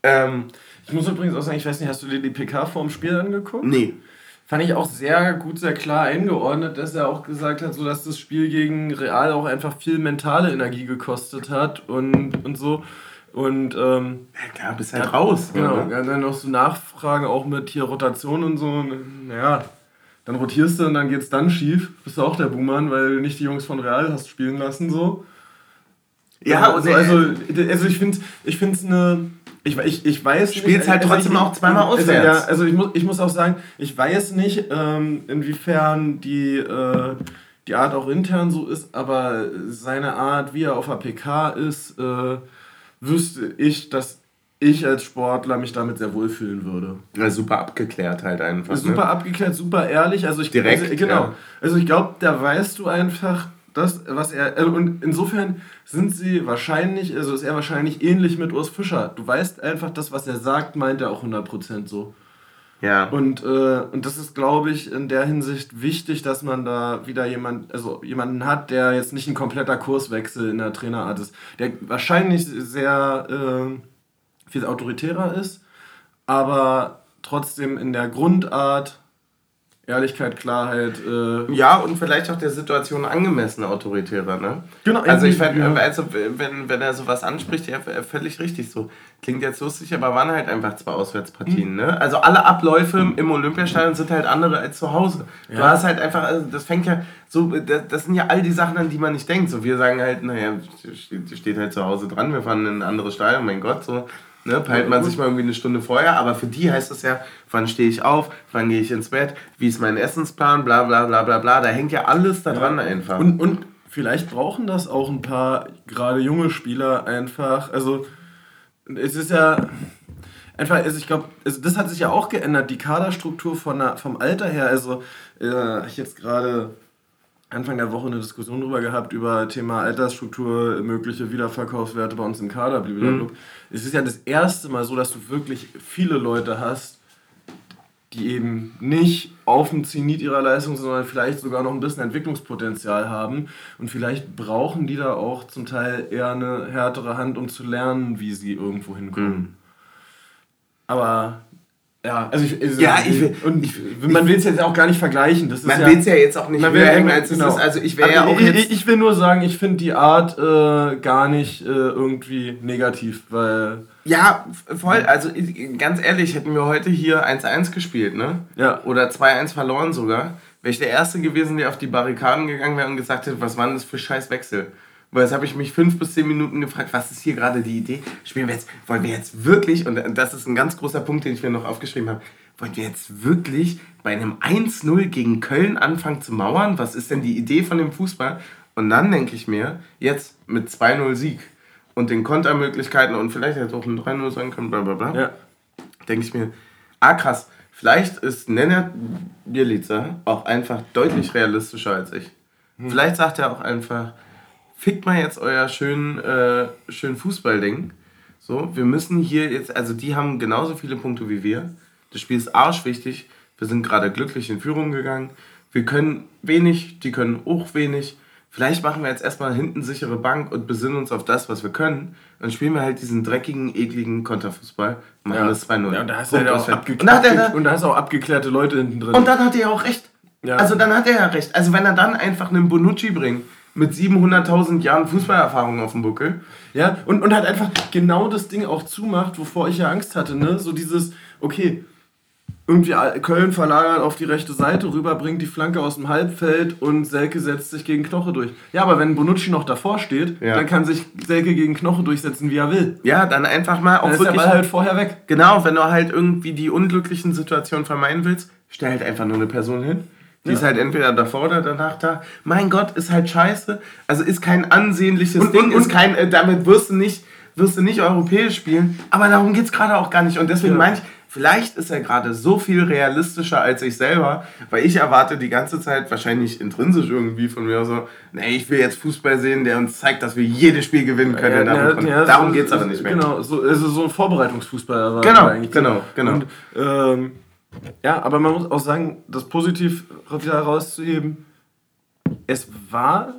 Ähm, ich muss übrigens auch sagen, ich weiß nicht, hast du dir die PK vorm Spiel angeguckt? Nee. Fand ich auch sehr gut, sehr klar eingeordnet, dass er auch gesagt hat, so dass das Spiel gegen Real auch einfach viel mentale Energie gekostet hat und, und so. Und ähm, ja, klar, bist halt raus. Genau, ja, dann noch so Nachfragen auch mit hier Rotation und so. Naja, dann rotierst du und dann geht's dann schief. Bist du auch der Buhmann, weil du nicht die Jungs von Real hast spielen lassen, so. Ja, also, also, also ich finde ich es eine. Ich, ich, ich weiß Spielst halt also trotzdem ich, auch zweimal auswärts. Also, ja, also ich muss, ich muss auch sagen, ich weiß nicht, ähm, inwiefern die, äh, die Art auch intern so ist, aber seine Art, wie er auf der PK ist, äh, wüsste ich, dass ich als Sportler mich damit sehr wohlfühlen würde. Ja, super abgeklärt halt einfach. Super ne? abgeklärt, super ehrlich. Also ich, Direkt, also, genau. Ja. Also ich glaube, da weißt du einfach, das, was er. Also und insofern sind sie wahrscheinlich, also ist er wahrscheinlich ähnlich mit Urs Fischer. Du weißt einfach, das, was er sagt, meint er auch 100% so. Ja. Und, äh, und das ist, glaube ich, in der Hinsicht wichtig, dass man da wieder jemand, also jemanden hat, der jetzt nicht ein kompletter Kurswechsel in der Trainerart ist. Der wahrscheinlich sehr. Äh, viel autoritärer ist, aber trotzdem in der Grundart Ehrlichkeit, Klarheit. Äh ja, und vielleicht auch der Situation angemessen autoritärer, ne? Genau. Also ich fand, ja. also, wenn, wenn er sowas anspricht, ja, völlig richtig so. Klingt jetzt lustig, aber waren halt einfach zwei Auswärtspartien, mhm. ne? Also alle Abläufe mhm. im Olympiastadion sind halt andere als zu Hause. Ja. Du hast halt einfach, also das fängt ja so, das, das, sind ja all die Sachen, an die man nicht denkt. So, wir sagen halt, naja, steht, steht halt zu Hause dran, wir fahren in ein anderes Stadion, mein Gott, so. Ne, peilt man sich mal irgendwie eine Stunde vorher, aber für die heißt es ja, wann stehe ich auf, wann gehe ich ins Bett, wie ist mein Essensplan, bla bla bla bla bla. Da hängt ja alles da dran ja. einfach. Und, und vielleicht brauchen das auch ein paar gerade junge Spieler einfach. Also es ist ja einfach, also ich glaube, also das hat sich ja auch geändert, die Kaderstruktur von der, vom Alter her. Also äh, ich jetzt gerade Anfang der Woche eine Diskussion darüber gehabt, über Thema Altersstruktur, mögliche Wiederverkaufswerte bei uns im Kader. Mhm. Es ist ja das erste Mal so, dass du wirklich viele Leute hast, die eben nicht auf dem Zenit ihrer Leistung, sondern vielleicht sogar noch ein bisschen Entwicklungspotenzial haben. Und vielleicht brauchen die da auch zum Teil eher eine härtere Hand, um zu lernen, wie sie irgendwo hinkommen. Mhm. Aber ja, also ich, also ja, ich will, und ich, man will es jetzt auch gar nicht vergleichen. Das ist man ja, will es ja jetzt auch nicht man will, als genau. es ist. Also ich wäre ja auch jetzt ich, will nur sagen, ich finde die Art äh, gar nicht äh, irgendwie negativ, weil ja, voll. Also ganz ehrlich, hätten wir heute hier 1-1 gespielt, ne? Ja. Oder 2-1 verloren sogar, wäre ich der Erste gewesen, der auf die Barrikaden gegangen wäre und gesagt hätte, was waren das für scheiß Jetzt habe ich mich fünf bis zehn Minuten gefragt, was ist hier gerade die Idee? Spielen wir jetzt, wollen wir jetzt wirklich, und das ist ein ganz großer Punkt, den ich mir noch aufgeschrieben habe, wollen wir jetzt wirklich bei einem 1-0 gegen Köln anfangen zu mauern? Was ist denn die Idee von dem Fußball? Und dann denke ich mir, jetzt mit 2-0 Sieg und den Kontermöglichkeiten und vielleicht hätte auch ein 3-0 sein können, bla bla bla, ja. denke ich mir, ah krass, vielleicht ist Nenner Bielica auch einfach deutlich realistischer als ich. Hm. Vielleicht sagt er auch einfach, fickt mal jetzt euer schön, äh, schön Fußballding. So, wir müssen hier jetzt, also die haben genauso viele Punkte wie wir. Das Spiel ist arschwichtig. Wir sind gerade glücklich in Führung gegangen. Wir können wenig, die können auch wenig. Vielleicht machen wir jetzt erstmal hinten sichere Bank und besinnen uns auf das, was wir können. Dann spielen wir halt diesen dreckigen, ekligen Konterfußball. Machen ja. das 2-0. Ja, und da hast du halt auch abge und, abge und da hast du auch abgeklärte Leute hinten drin. Und dann hat er ja auch recht. Ja. Also dann hat er ja recht. Also wenn er dann einfach einen Bonucci bringt mit 700.000 Jahren Fußballerfahrung auf dem Buckel. Ja, und, und halt einfach genau das Ding auch zumacht, wovor ich ja Angst hatte, ne? So dieses, okay, irgendwie Köln verlagert auf die rechte Seite, rüber bringt die Flanke aus dem Halbfeld und Selke setzt sich gegen Knoche durch. Ja, aber wenn Bonucci noch davor steht, ja. dann kann sich Selke gegen Knoche durchsetzen, wie er will. Ja, dann einfach mal auch dann wirklich... Ist der Ball halt vorher weg. Genau, wenn du halt irgendwie die unglücklichen Situationen vermeiden willst, stell halt einfach nur eine Person hin. Die ja. ist halt entweder davor oder danach da. Mein Gott, ist halt scheiße. Also ist kein ansehnliches und, Ding, und, und, ist kein, äh, damit wirst du nicht wirst du nicht europäisch spielen, aber darum geht es gerade auch gar nicht. Und deswegen ja. meine ich, Vielleicht ist er gerade so viel realistischer als ich selber, weil ich erwarte die ganze Zeit wahrscheinlich intrinsisch irgendwie von mir so, nee, ich will jetzt Fußball sehen, der uns zeigt, dass wir jedes Spiel gewinnen können. Ja, darum ja, darum so, geht es aber nicht mehr. Genau, so, also so ein Vorbereitungsfußball genau, eigentlich. Genau, genau. Und, ähm, ja, aber man muss auch sagen, das positiv wieder herauszuheben, es war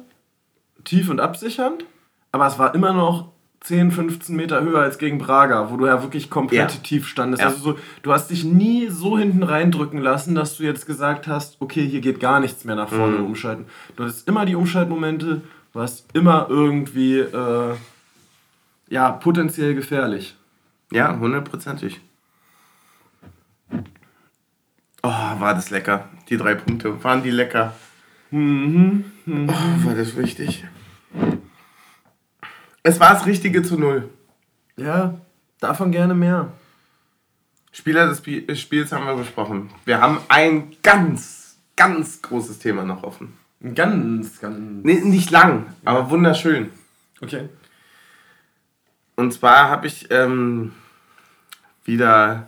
tief und absichernd, aber es war immer noch 10, 15 Meter höher als gegen Braga, wo du ja wirklich komplett ja. tief standest. Ja. Also so, du hast dich nie so hinten reindrücken lassen, dass du jetzt gesagt hast, okay, hier geht gar nichts mehr nach vorne mhm. umschalten. Du hast immer die Umschaltmomente, du hast immer irgendwie, äh, ja, potenziell gefährlich. Ja, hundertprozentig. Oh, war das lecker. Die drei Punkte, waren die lecker. Mhm. mhm. Oh, war das wichtig. Es war das Richtige zu Null. Ja, davon gerne mehr. Spieler des Spiels haben wir besprochen. Wir haben ein ganz, ganz großes Thema noch offen. Ganz, ganz. Nee, nicht lang, ja. aber wunderschön. Okay. Und zwar habe ich ähm, wieder,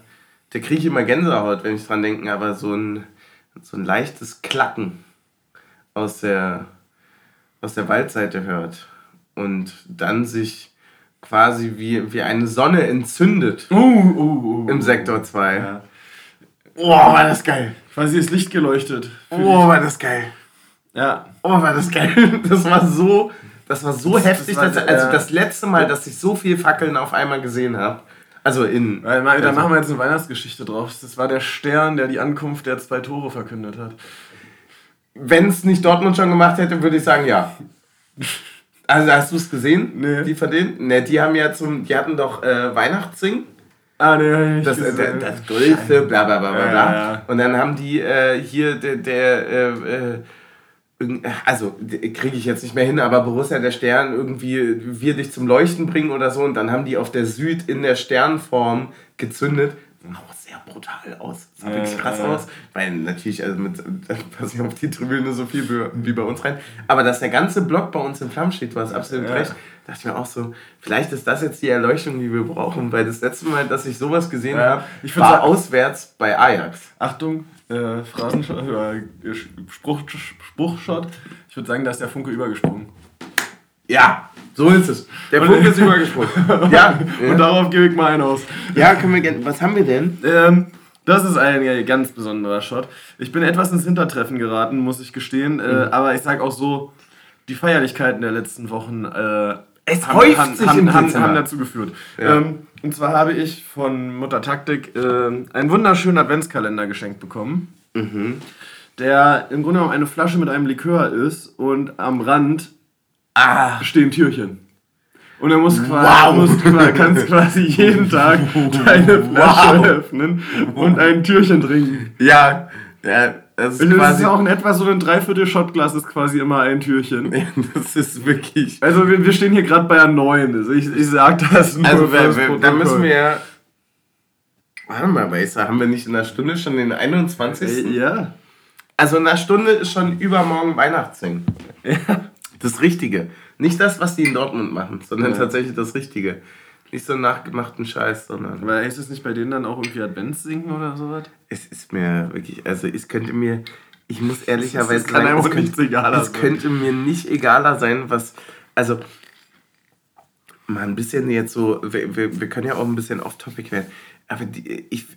der kriege ich immer Gänsehaut, wenn ich dran denke, aber so ein, so ein leichtes Klacken aus der, aus der Waldseite hört und dann sich quasi wie, wie eine Sonne entzündet uh, uh, uh, im Sektor 2. Ja. Oh, war das geil. Quasi das Licht geleuchtet. Oh, war das geil. Ja. Oh, war das geil. Das war so, das war so das, heftig. Das war, dass, also das letzte Mal, dass ich so viel Fackeln auf einmal gesehen habe. Also in. Weil, da also, machen wir jetzt eine Weihnachtsgeschichte drauf. Das war der Stern, der die Ankunft der zwei Tore verkündet hat. Wenn es nicht Dortmund schon gemacht hätte, würde ich sagen, ja. Also hast du es gesehen? Nee. Die von denen? Ne, die haben ja zum, die hatten doch äh, Weihnachtssing. Ah, ne, das, äh, das, das größte, bla bla bla bla. Ja, ja. Und dann haben die äh, hier der, der äh, äh also kriege ich jetzt nicht mehr hin, aber Borussia der Stern irgendwie wir dich zum Leuchten bringen oder so und dann haben die auf der Süd in der Sternform gezündet auch sehr brutal aus. Sah wirklich krass aus. Weil natürlich, also mit, da passe ich auf die Tribüne so viel wie bei uns rein. Aber dass der ganze Block bei uns in Flammen steht, du hast absolut ja. recht. dachte ich mir auch so, vielleicht ist das jetzt die Erleuchtung, die wir brauchen. Weil das letzte Mal, dass ich sowas gesehen habe, war sagen, auswärts bei Ajax. Achtung, äh, Phrasenshot, äh, Spruch, Spruchshot. Ich würde sagen, da ist der Funke übergesprungen. Ja, so ist es. Der Punkt ist übergesprungen. Ja. Und darauf gebe ich mal einen aus. Ja, können wir gerne. Was haben wir denn? Ähm, das ist ein ganz besonderer Shot. Ich bin etwas ins Hintertreffen geraten, muss ich gestehen. Äh, mhm. aber ich sage auch so, die Feierlichkeiten der letzten Wochen äh, es haben, häuft haben, sich haben, haben, haben, dazu geführt. Ja. Ähm, und zwar habe ich von Mutter Taktik äh, einen wunderschönen Adventskalender geschenkt bekommen. Mhm. Der im Grunde genommen eine Flasche mit einem Likör ist und am Rand ah. stehen Türchen. Und er muss quasi, wow. musst, kannst quasi jeden Tag deine Flasche wow. öffnen und ein Türchen trinken. Ja, ja Das ist, das ist auch in etwa so ein Dreiviertel-Shotglas ist quasi immer ein Türchen. das ist wirklich. Also wir, wir stehen hier gerade bei einer 9. Also ich, ich sag das nur Also wir, wir, da müssen wir ja. Warte mal, Weißer, haben wir nicht in einer Stunde schon den 21.? Äh, ja. Also in einer Stunde ist schon übermorgen Weihnachtssingen. Ja. Das Richtige. Nicht das, was die in Dortmund machen, sondern ja. tatsächlich das Richtige. Nicht so nachgemachten Scheiß, sondern. Aber ist es nicht bei denen dann auch irgendwie Advents singen oder sowas? Es ist mir wirklich, also es könnte mir, ich muss ehrlicherweise sagen, es, könnte, egaler es könnte mir nicht egaler sein, was, also mal ein bisschen jetzt so, wir, wir, wir können ja auch ein bisschen off-topic werden, aber die, ich,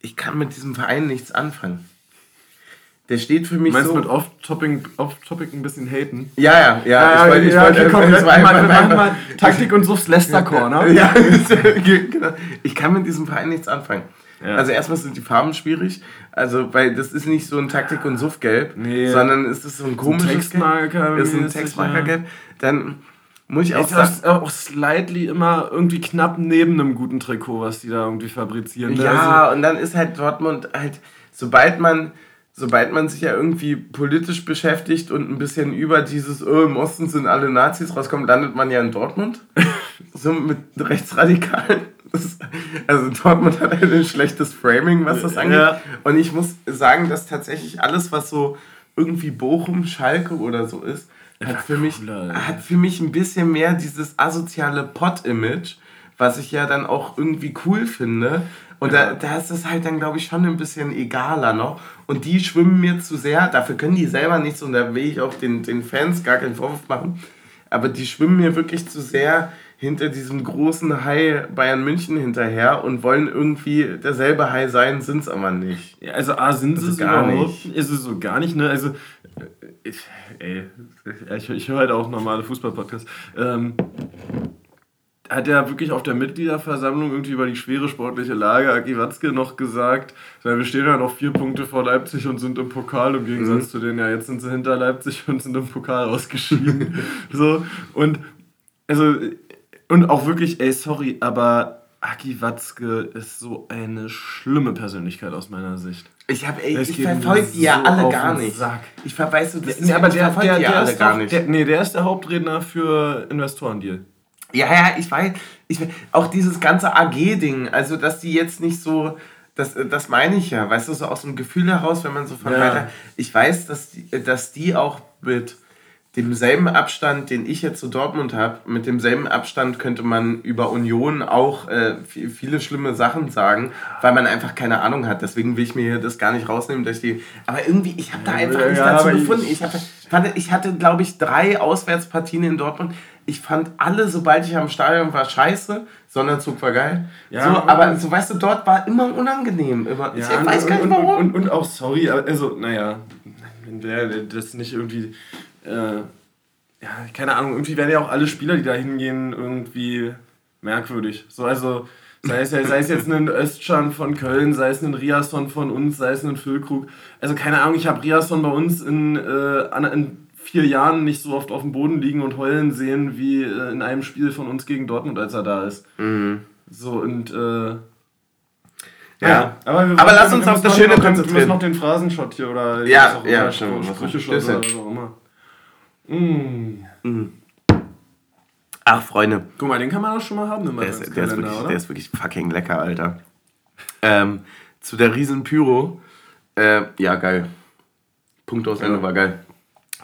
ich kann mit diesem Verein nichts anfangen. Der steht für mich du meinst so. mit Off-Topic Off -Topic ein bisschen haten? Ja, ja, ja. ja ich wollte, ja, okay, komm, wir machen mal Taktik und Suffs Leicester Corner. Ja, genau. Ich kann mit diesem Verein nichts anfangen. Ja. Also erstmal sind die Farben schwierig, also weil das ist nicht so ein Taktik und Suff-Gelb, nee. sondern ist es so ein komisches Textmarker Gelb. Ist ein Textmarker-Gelb. Dann muss ich auch sagen. Das auch slightly immer irgendwie knapp neben einem guten Trikot, was die da irgendwie fabrizieren. Ne? Ja, also, und dann ist halt Dortmund halt, sobald man sobald man sich ja irgendwie politisch beschäftigt und ein bisschen über dieses, oh, im Osten sind alle Nazis rauskommt, landet man ja in Dortmund. so mit Rechtsradikalen. Das, also Dortmund hat ein schlechtes Framing, was das angeht. Ja. Und ich muss sagen, dass tatsächlich alles, was so irgendwie Bochum, Schalke oder so ist, hat für, mich, hat für mich ein bisschen mehr dieses asoziale Pott-Image, was ich ja dann auch irgendwie cool finde. Und ja. da, da ist es halt dann, glaube ich, schon ein bisschen egaler noch. Und die schwimmen mir zu sehr, dafür können die selber nichts und da will ich auch den, den Fans gar keinen Vorwurf machen. Aber die schwimmen mir wirklich zu sehr hinter diesem großen Hai Bayern München hinterher und wollen irgendwie derselbe Hai sein, sind es aber nicht. Ja, also A, sind sie es gar nicht. Ist es so gar nicht, ne? Also, ich, ey, ich, ich höre halt auch normale Fußballpodcasts. Ähm, hat er wirklich auf der Mitgliederversammlung irgendwie über die schwere sportliche Lage Aki Watzke noch gesagt, wir stehen ja noch vier Punkte vor Leipzig und sind im Pokal, im Gegensatz mhm. zu denen, ja, jetzt sind sie hinter Leipzig und sind im Pokal ausgeschieden. so, und, also, und auch wirklich, ey, sorry, aber Aki Watzke ist so eine schlimme Persönlichkeit aus meiner Sicht. Ich habe ey, ich verfolge die ja alle gar nicht. Sack. Ich verweis du das. Nee, aber der, der, der, der, ist gar nicht. Der, nee, der ist der Hauptredner für Investorendeal. Ja, ja, ich weiß. Ich, auch dieses ganze AG-Ding, also dass die jetzt nicht so, das, das meine ich ja, weißt du, so aus dem Gefühl heraus, wenn man so von ja. weiter. Ich weiß, dass die, dass die auch mit demselben Abstand, den ich jetzt zu Dortmund habe, mit demselben Abstand könnte man über Union auch äh, viele schlimme Sachen sagen, weil man einfach keine Ahnung hat. Deswegen will ich mir das gar nicht rausnehmen, dass die. Aber irgendwie, ich habe da einfach ja, nicht ja, dazu gefunden. Ich, hatte, ich hatte, glaube ich, drei Auswärtspartien in Dortmund ich fand alle, sobald ich am Stadion war, scheiße. Sonderzug war geil. Ja, so, aber so weißt du, dort war immer unangenehm. Immer, ja, ich weiß gar nicht warum. Und, und, und, auch sorry, also, naja, wenn der das nicht irgendwie. Äh, ja, keine Ahnung, irgendwie werden ja auch alle Spieler, die da hingehen, irgendwie merkwürdig. So, also. Sei es, sei es jetzt ein Östschan von Köln, sei es ein Riasson von uns, sei es ein Füllkrug. Also keine Ahnung, ich habe Riasson bei uns in, äh, in vier Jahren nicht so oft auf dem Boden liegen und heulen sehen wie äh, in einem Spiel von uns gegen Dortmund, als er da ist. Mhm. So und äh, ja, ja, aber, aber lass uns auf das Schöne konzentrieren. Wir müssen noch den Phrasenshot hier oder ja, ja. Sprüche oder was auch immer. Mm. Mm. Ach, Freunde. Guck mal, den kann man auch schon mal haben im der ist, der, ist wirklich, der ist wirklich fucking lecker, Alter. Ähm, zu der riesen Pyro. Äh, ja, geil. Punkt aus Ende ja. war geil.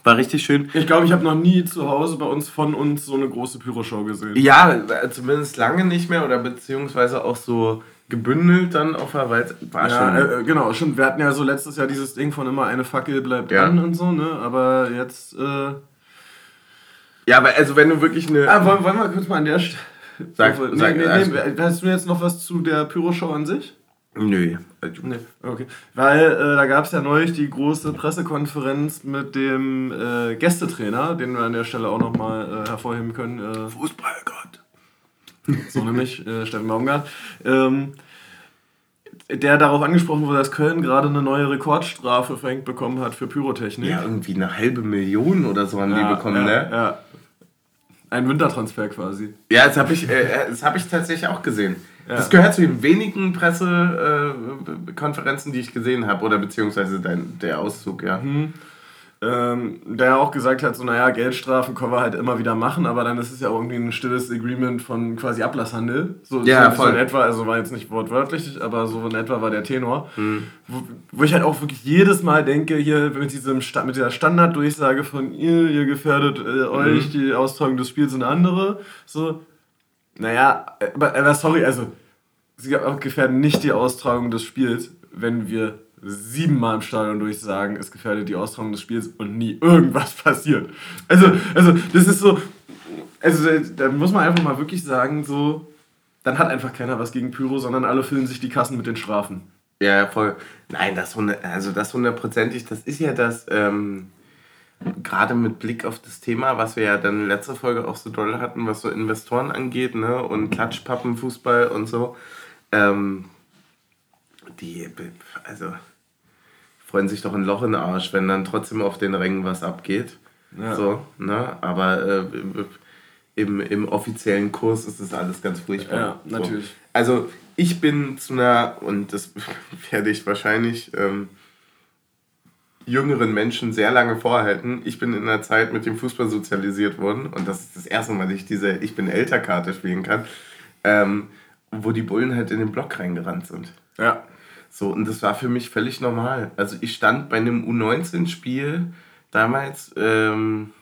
War richtig schön. Ich glaube, ich habe noch nie zu Hause bei uns von uns so eine große Pyroshow gesehen. Ja, zumindest lange nicht mehr oder beziehungsweise auch so gebündelt dann auf der Wald. War ja, schon. Äh, genau, schon. Wir hatten ja so letztes Jahr dieses Ding von immer eine Fackel bleibt ja. an und so, ne? Aber jetzt. Äh ja, aber also wenn du wirklich eine. Ah, wollen, wollen wir kurz mal an der Stelle. Sag, nee, sag, nee, nee, hast du jetzt noch was zu der Pyroshow an sich? Nö. Nee, okay. Weil äh, da gab es ja neulich die große Pressekonferenz mit dem äh, Gästetrainer, den wir an der Stelle auch nochmal äh, hervorheben können. Äh, Fußballgott. So nämlich, äh, Steffen Baumgart. Ähm, der darauf angesprochen wurde, dass Köln gerade eine neue Rekordstrafe verhängt bekommen hat für Pyrotechnik. Ja, irgendwie eine halbe Million oder so haben ja, die bekommen, ja, ne? Ja. Ein Wintertransfer quasi. Ja, das habe ich, äh, äh hab ich tatsächlich auch gesehen. Ja. Das gehört zu den wenigen Pressekonferenzen, äh, die ich gesehen habe, oder beziehungsweise dein, der Auszug, ja. Mhm ähm, der auch gesagt hat, so naja, Geldstrafen können wir halt immer wieder machen, aber dann ist es ja auch irgendwie ein stilles Agreement von quasi Ablasshandel. So, ja, so, voll. so in etwa, also war jetzt nicht wortwörtlich, aber so in etwa war der Tenor. Mhm. Wo, wo, ich halt auch wirklich jedes Mal denke, hier mit, diesem mit dieser Standarddurchsage von ihr, ihr gefährdet äh, euch, mhm. die Austragung des Spiels und andere, so, naja, aber, aber sorry, also, sie gefährden nicht die Austragung des Spiels, wenn wir siebenmal im Stadion durchsagen, es gefährdet die Austragung des Spiels und nie irgendwas passiert. Also, also das ist so, also da muss man einfach mal wirklich sagen, so, dann hat einfach keiner was gegen Pyro, sondern alle füllen sich die Kassen mit den Strafen. Ja, voll. Nein, das also das hundertprozentig, das ist ja das, ähm, gerade mit Blick auf das Thema, was wir ja dann in letzter Folge auch so doll hatten, was so Investoren angeht, ne, und Klatschpappenfußball und so, ähm, die, also freuen sich doch ein Loch in den Arsch, wenn dann trotzdem auf den Rängen was abgeht. Ja. So, ne? Aber äh, im, im offiziellen Kurs ist das alles ganz furchtbar. Ja, natürlich. So. Also ich bin zu einer, und das werde ich wahrscheinlich ähm, jüngeren Menschen sehr lange vorhalten. Ich bin in einer Zeit mit dem Fußball sozialisiert worden und das ist das erste Mal, dass ich diese Ich bin älter Karte spielen kann, ähm, wo die Bullen halt in den Block reingerannt sind. Ja. So, und das war für mich völlig normal. Also ich stand bei einem U19-Spiel damals, ähm,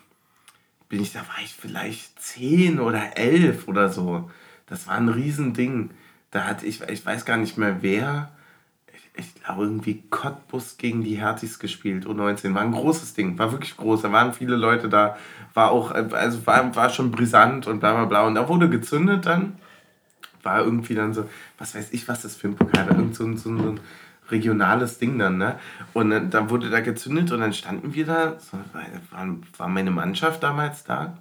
bin ich, da war ich vielleicht 10 oder 11 oder so. Das war ein Riesending. Da hatte ich, ich weiß gar nicht mehr wer, ich, ich glaube irgendwie Cottbus gegen die Hertis gespielt, U19. War ein großes Ding, war wirklich groß. Da waren viele Leute da, war auch, also war, war schon brisant und bla bla bla. Und da wurde gezündet dann war irgendwie dann so, was weiß ich, was das für ein Pokal war, irgend so ein, so ein regionales Ding dann, ne? Und dann, dann, wurde da gezündet und dann standen wir da, so, war, war meine Mannschaft damals da,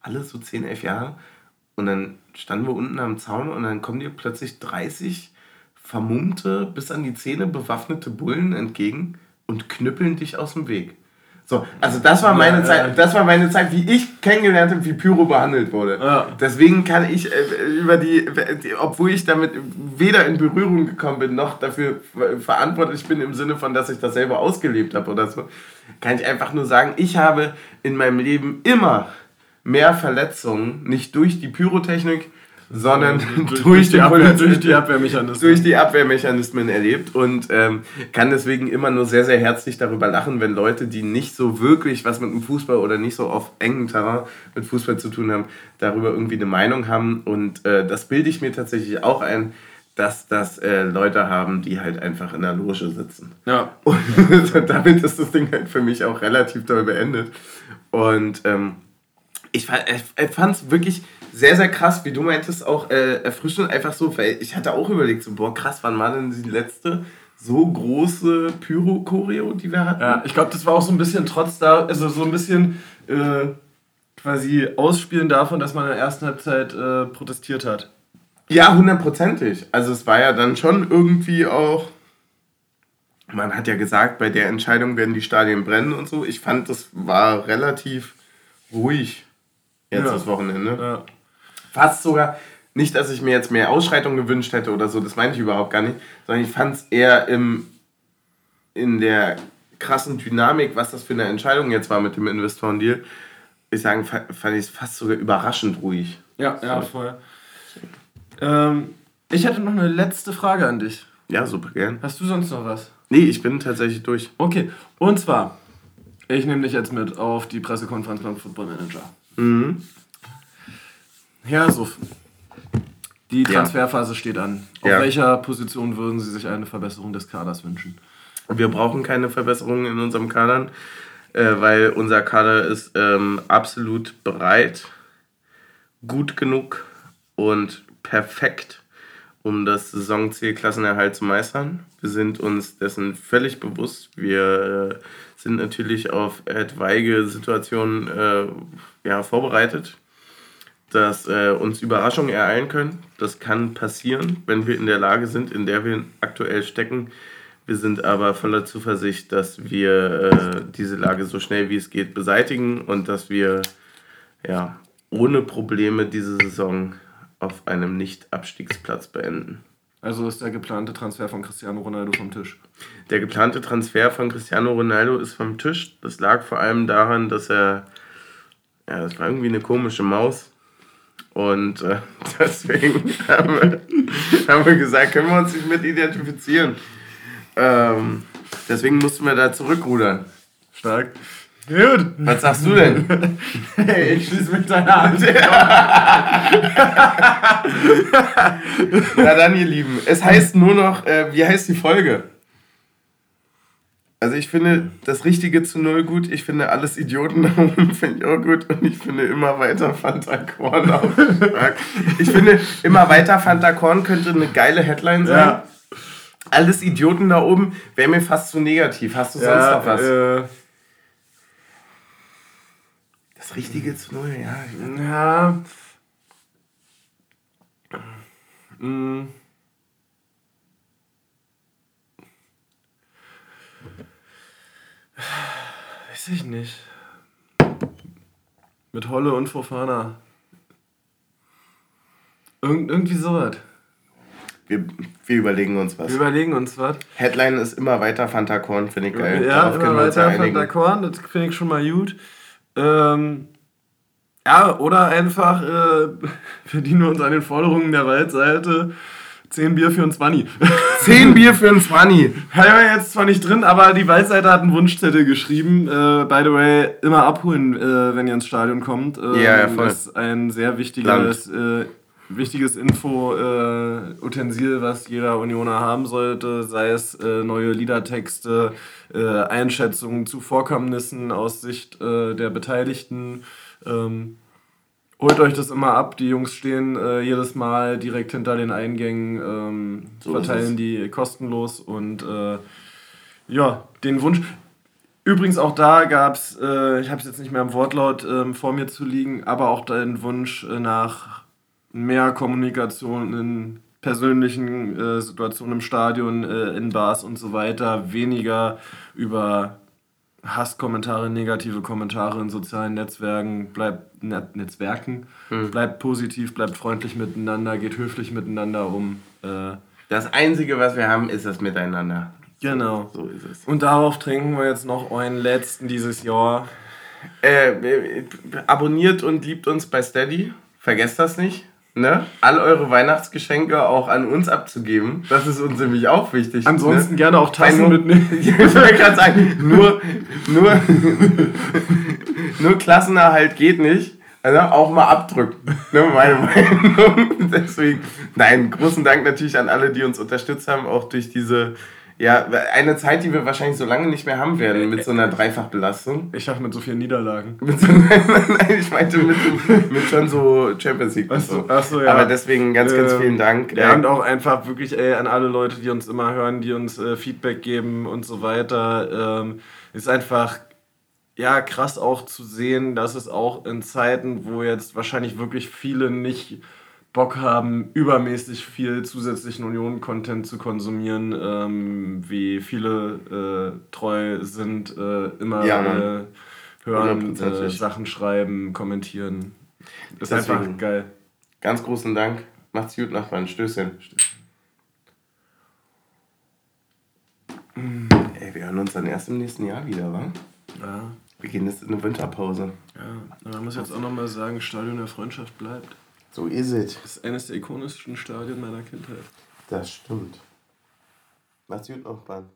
alle so 10, 11 Jahre. Und dann standen wir unten am Zaun und dann kommen dir plötzlich 30 vermummte, bis an die Zähne bewaffnete Bullen entgegen und knüppeln dich aus dem Weg. So, also das war meine ja, Zeit, das war meine Zeit, wie ich kennengelernt habe, wie Pyro behandelt wurde. Ja. Deswegen kann ich äh, über die, obwohl ich damit weder in Berührung gekommen bin, noch dafür verantwortlich bin im Sinne von, dass ich das selber ausgelebt habe oder so, kann ich einfach nur sagen, ich habe in meinem Leben immer mehr Verletzungen, nicht durch die Pyrotechnik, sondern durch, durch, die Abwehr, durch, die Abwehrmechanismen. durch die Abwehrmechanismen erlebt und ähm, kann deswegen immer nur sehr, sehr herzlich darüber lachen, wenn Leute, die nicht so wirklich was mit dem Fußball oder nicht so auf engem Terrain mit Fußball zu tun haben, darüber irgendwie eine Meinung haben. Und äh, das bilde ich mir tatsächlich auch ein, dass das äh, Leute haben, die halt einfach in der Loge sitzen. Ja. Und damit ist das Ding halt für mich auch relativ doll beendet. Und ähm, ich, ich fand es wirklich sehr, sehr krass, wie du meintest, auch äh, erfrischend einfach so, weil ich hatte auch überlegt, so, boah, krass, wann war denn die letzte so große Pyro-Choreo, die wir hatten? Ja, ich glaube, das war auch so ein bisschen trotz da, also so ein bisschen äh, quasi Ausspielen davon, dass man in der ersten Halbzeit äh, protestiert hat. Ja, hundertprozentig. Also es war ja dann schon irgendwie auch, man hat ja gesagt, bei der Entscheidung werden die Stadien brennen und so. Ich fand, das war relativ ruhig jetzt ja. das Wochenende. Ja fast sogar, nicht, dass ich mir jetzt mehr Ausschreitungen gewünscht hätte oder so, das meine ich überhaupt gar nicht, sondern ich fand es eher im, in der krassen Dynamik, was das für eine Entscheidung jetzt war mit dem Investorendeal, ich sagen, fand ich es fast sogar überraschend ruhig. Ja, ja, voll. Ähm, ich hätte noch eine letzte Frage an dich. Ja, super gern. Hast du sonst noch was? Nee, ich bin tatsächlich durch. Okay, und zwar, ich nehme dich jetzt mit auf die Pressekonferenz beim Football Manager. Mhm. Herr Suff, die Transferphase ja. steht an. Auf ja. welcher Position würden Sie sich eine Verbesserung des Kaders wünschen? Wir brauchen keine Verbesserungen in unserem Kader, äh, weil unser Kader ist ähm, absolut bereit, gut genug und perfekt, um das Saisonziel Klassenerhalt zu meistern. Wir sind uns dessen völlig bewusst. Wir äh, sind natürlich auf etwaige Situationen äh, ja, vorbereitet dass äh, uns Überraschungen ereilen können. Das kann passieren, wenn wir in der Lage sind, in der wir aktuell stecken. Wir sind aber voller Zuversicht, dass wir äh, diese Lage so schnell wie es geht beseitigen und dass wir ja, ohne Probleme diese Saison auf einem Nicht-Abstiegsplatz beenden. Also ist der geplante Transfer von Cristiano Ronaldo vom Tisch. Der geplante Transfer von Cristiano Ronaldo ist vom Tisch. Das lag vor allem daran, dass er, ja, das war irgendwie eine komische Maus. Und äh, deswegen haben wir, haben wir gesagt, können wir uns nicht mit identifizieren. Ähm, deswegen mussten wir da zurückrudern. Stark. Gut. Was sagst du denn? Hey, ich schließe mich deiner Hand. Na dann, ihr Lieben. Es heißt nur noch, äh, wie heißt die Folge? Also ich finde das Richtige zu Null gut. Ich finde alles Idioten da oben finde ich auch gut. Und ich finde immer weiter Fanta Korn auch stark. Ich finde immer weiter Fanta Korn könnte eine geile Headline sein. Ja. Alles Idioten da oben wäre mir fast zu negativ. Hast du sonst Ja, noch was? äh, das Richtige zu Null, ja. ja. Mm. Weiß ich nicht. Mit Holle und Fofana. Irgend, irgendwie sowas. Wir, wir überlegen uns was. Wir überlegen uns was. Headline ist immer weiter Fanta Korn, finde ich geil. Ja, Darauf immer weiter einigen. Dakorn, das finde ich schon mal gut. Ähm, ja, oder einfach äh, verdienen wir uns an den Forderungen der Waldseite 10 Bier für ein 20. 10 Bier für ein 20. Haben wir jetzt zwar nicht drin, aber die Waldseite hat einen Wunschzettel geschrieben. Äh, by the way, immer abholen, äh, wenn ihr ins Stadion kommt. Ähm, Ja, ja, voll. Das ist ein sehr wichtiges, äh, wichtiges Info-Utensil, was jeder Unioner haben sollte. Sei es äh, neue Liedertexte, äh, Einschätzungen zu Vorkommnissen aus Sicht äh, der Beteiligten. Ähm, Holt euch das immer ab. Die Jungs stehen äh, jedes Mal direkt hinter den Eingängen, ähm, So verteilen die kostenlos und äh, ja, den Wunsch. Übrigens auch da gab es, äh, ich habe es jetzt nicht mehr im Wortlaut ähm, vor mir zu liegen, aber auch den Wunsch äh, nach mehr Kommunikation in persönlichen äh, Situationen im Stadion, äh, in Bars und so weiter, weniger über Hasskommentare, negative Kommentare in sozialen Netzwerken, bleibt Net Netzwerken, bleibt positiv, bleibt freundlich miteinander, geht höflich miteinander um. Äh, Das Einzige, was wir haben, ist das Miteinander. genau. So ist es. Und darauf trinken wir jetzt noch einen letzten dieses Jahr. Äh, äh, abonniert und liebt uns bei Steady. Vergesst das nicht. Ne? All eure Weihnachtsgeschenke auch an uns abzugeben. Das ist uns nämlich auch wichtig. Ansonsten ne? gerne auch Tassen nur- mitnehmen. ich wollte gerade sagen, nur, nur, nur Klassenerhalt geht nicht. Also auch mal abdrücken. Ne, meine Meinung. Deswegen, nein, großen Dank natürlich an alle, die uns unterstützt haben, auch durch diese, ja, eine Zeit, die wir wahrscheinlich so lange nicht mehr haben werden, mit so einer Dreifachbelastung. Ich sag mit so vielen Niederlagen. Mit so, nein, ich meinte mit, mit schon so Champions League. und Ach so, so. ach so, ja. Aber deswegen ganz, ganz Ähm, vielen Dank. Ja, Äh, und auch einfach wirklich ey, an alle Leute, die uns immer hören, die uns äh, Feedback geben und so weiter. Ähm, ist einfach ja krass auch zu sehen, dass es auch in Zeiten, wo jetzt wahrscheinlich wirklich viele nicht Bock haben, übermäßig viel zusätzlichen Union-Content zu konsumieren, ähm, wie viele äh, treu sind, äh, immer Ja, äh, hören, äh. Sachen schreiben, kommentieren. Ist Deswegen. einfach geil. ganz großen Dank. Macht's gut, Nachbarn. Stößchen. Ey, wir hören uns dann erst im nächsten Jahr wieder, wa? Ja. Wir gehen jetzt in eine Winterpause. Ja, man muss jetzt auch nochmal sagen, Stadion der Freundschaft bleibt. So ist es. Das ist eines der ikonischsten Stadien meiner Kindheit. Das stimmt. Macht's gut, Nachbarn.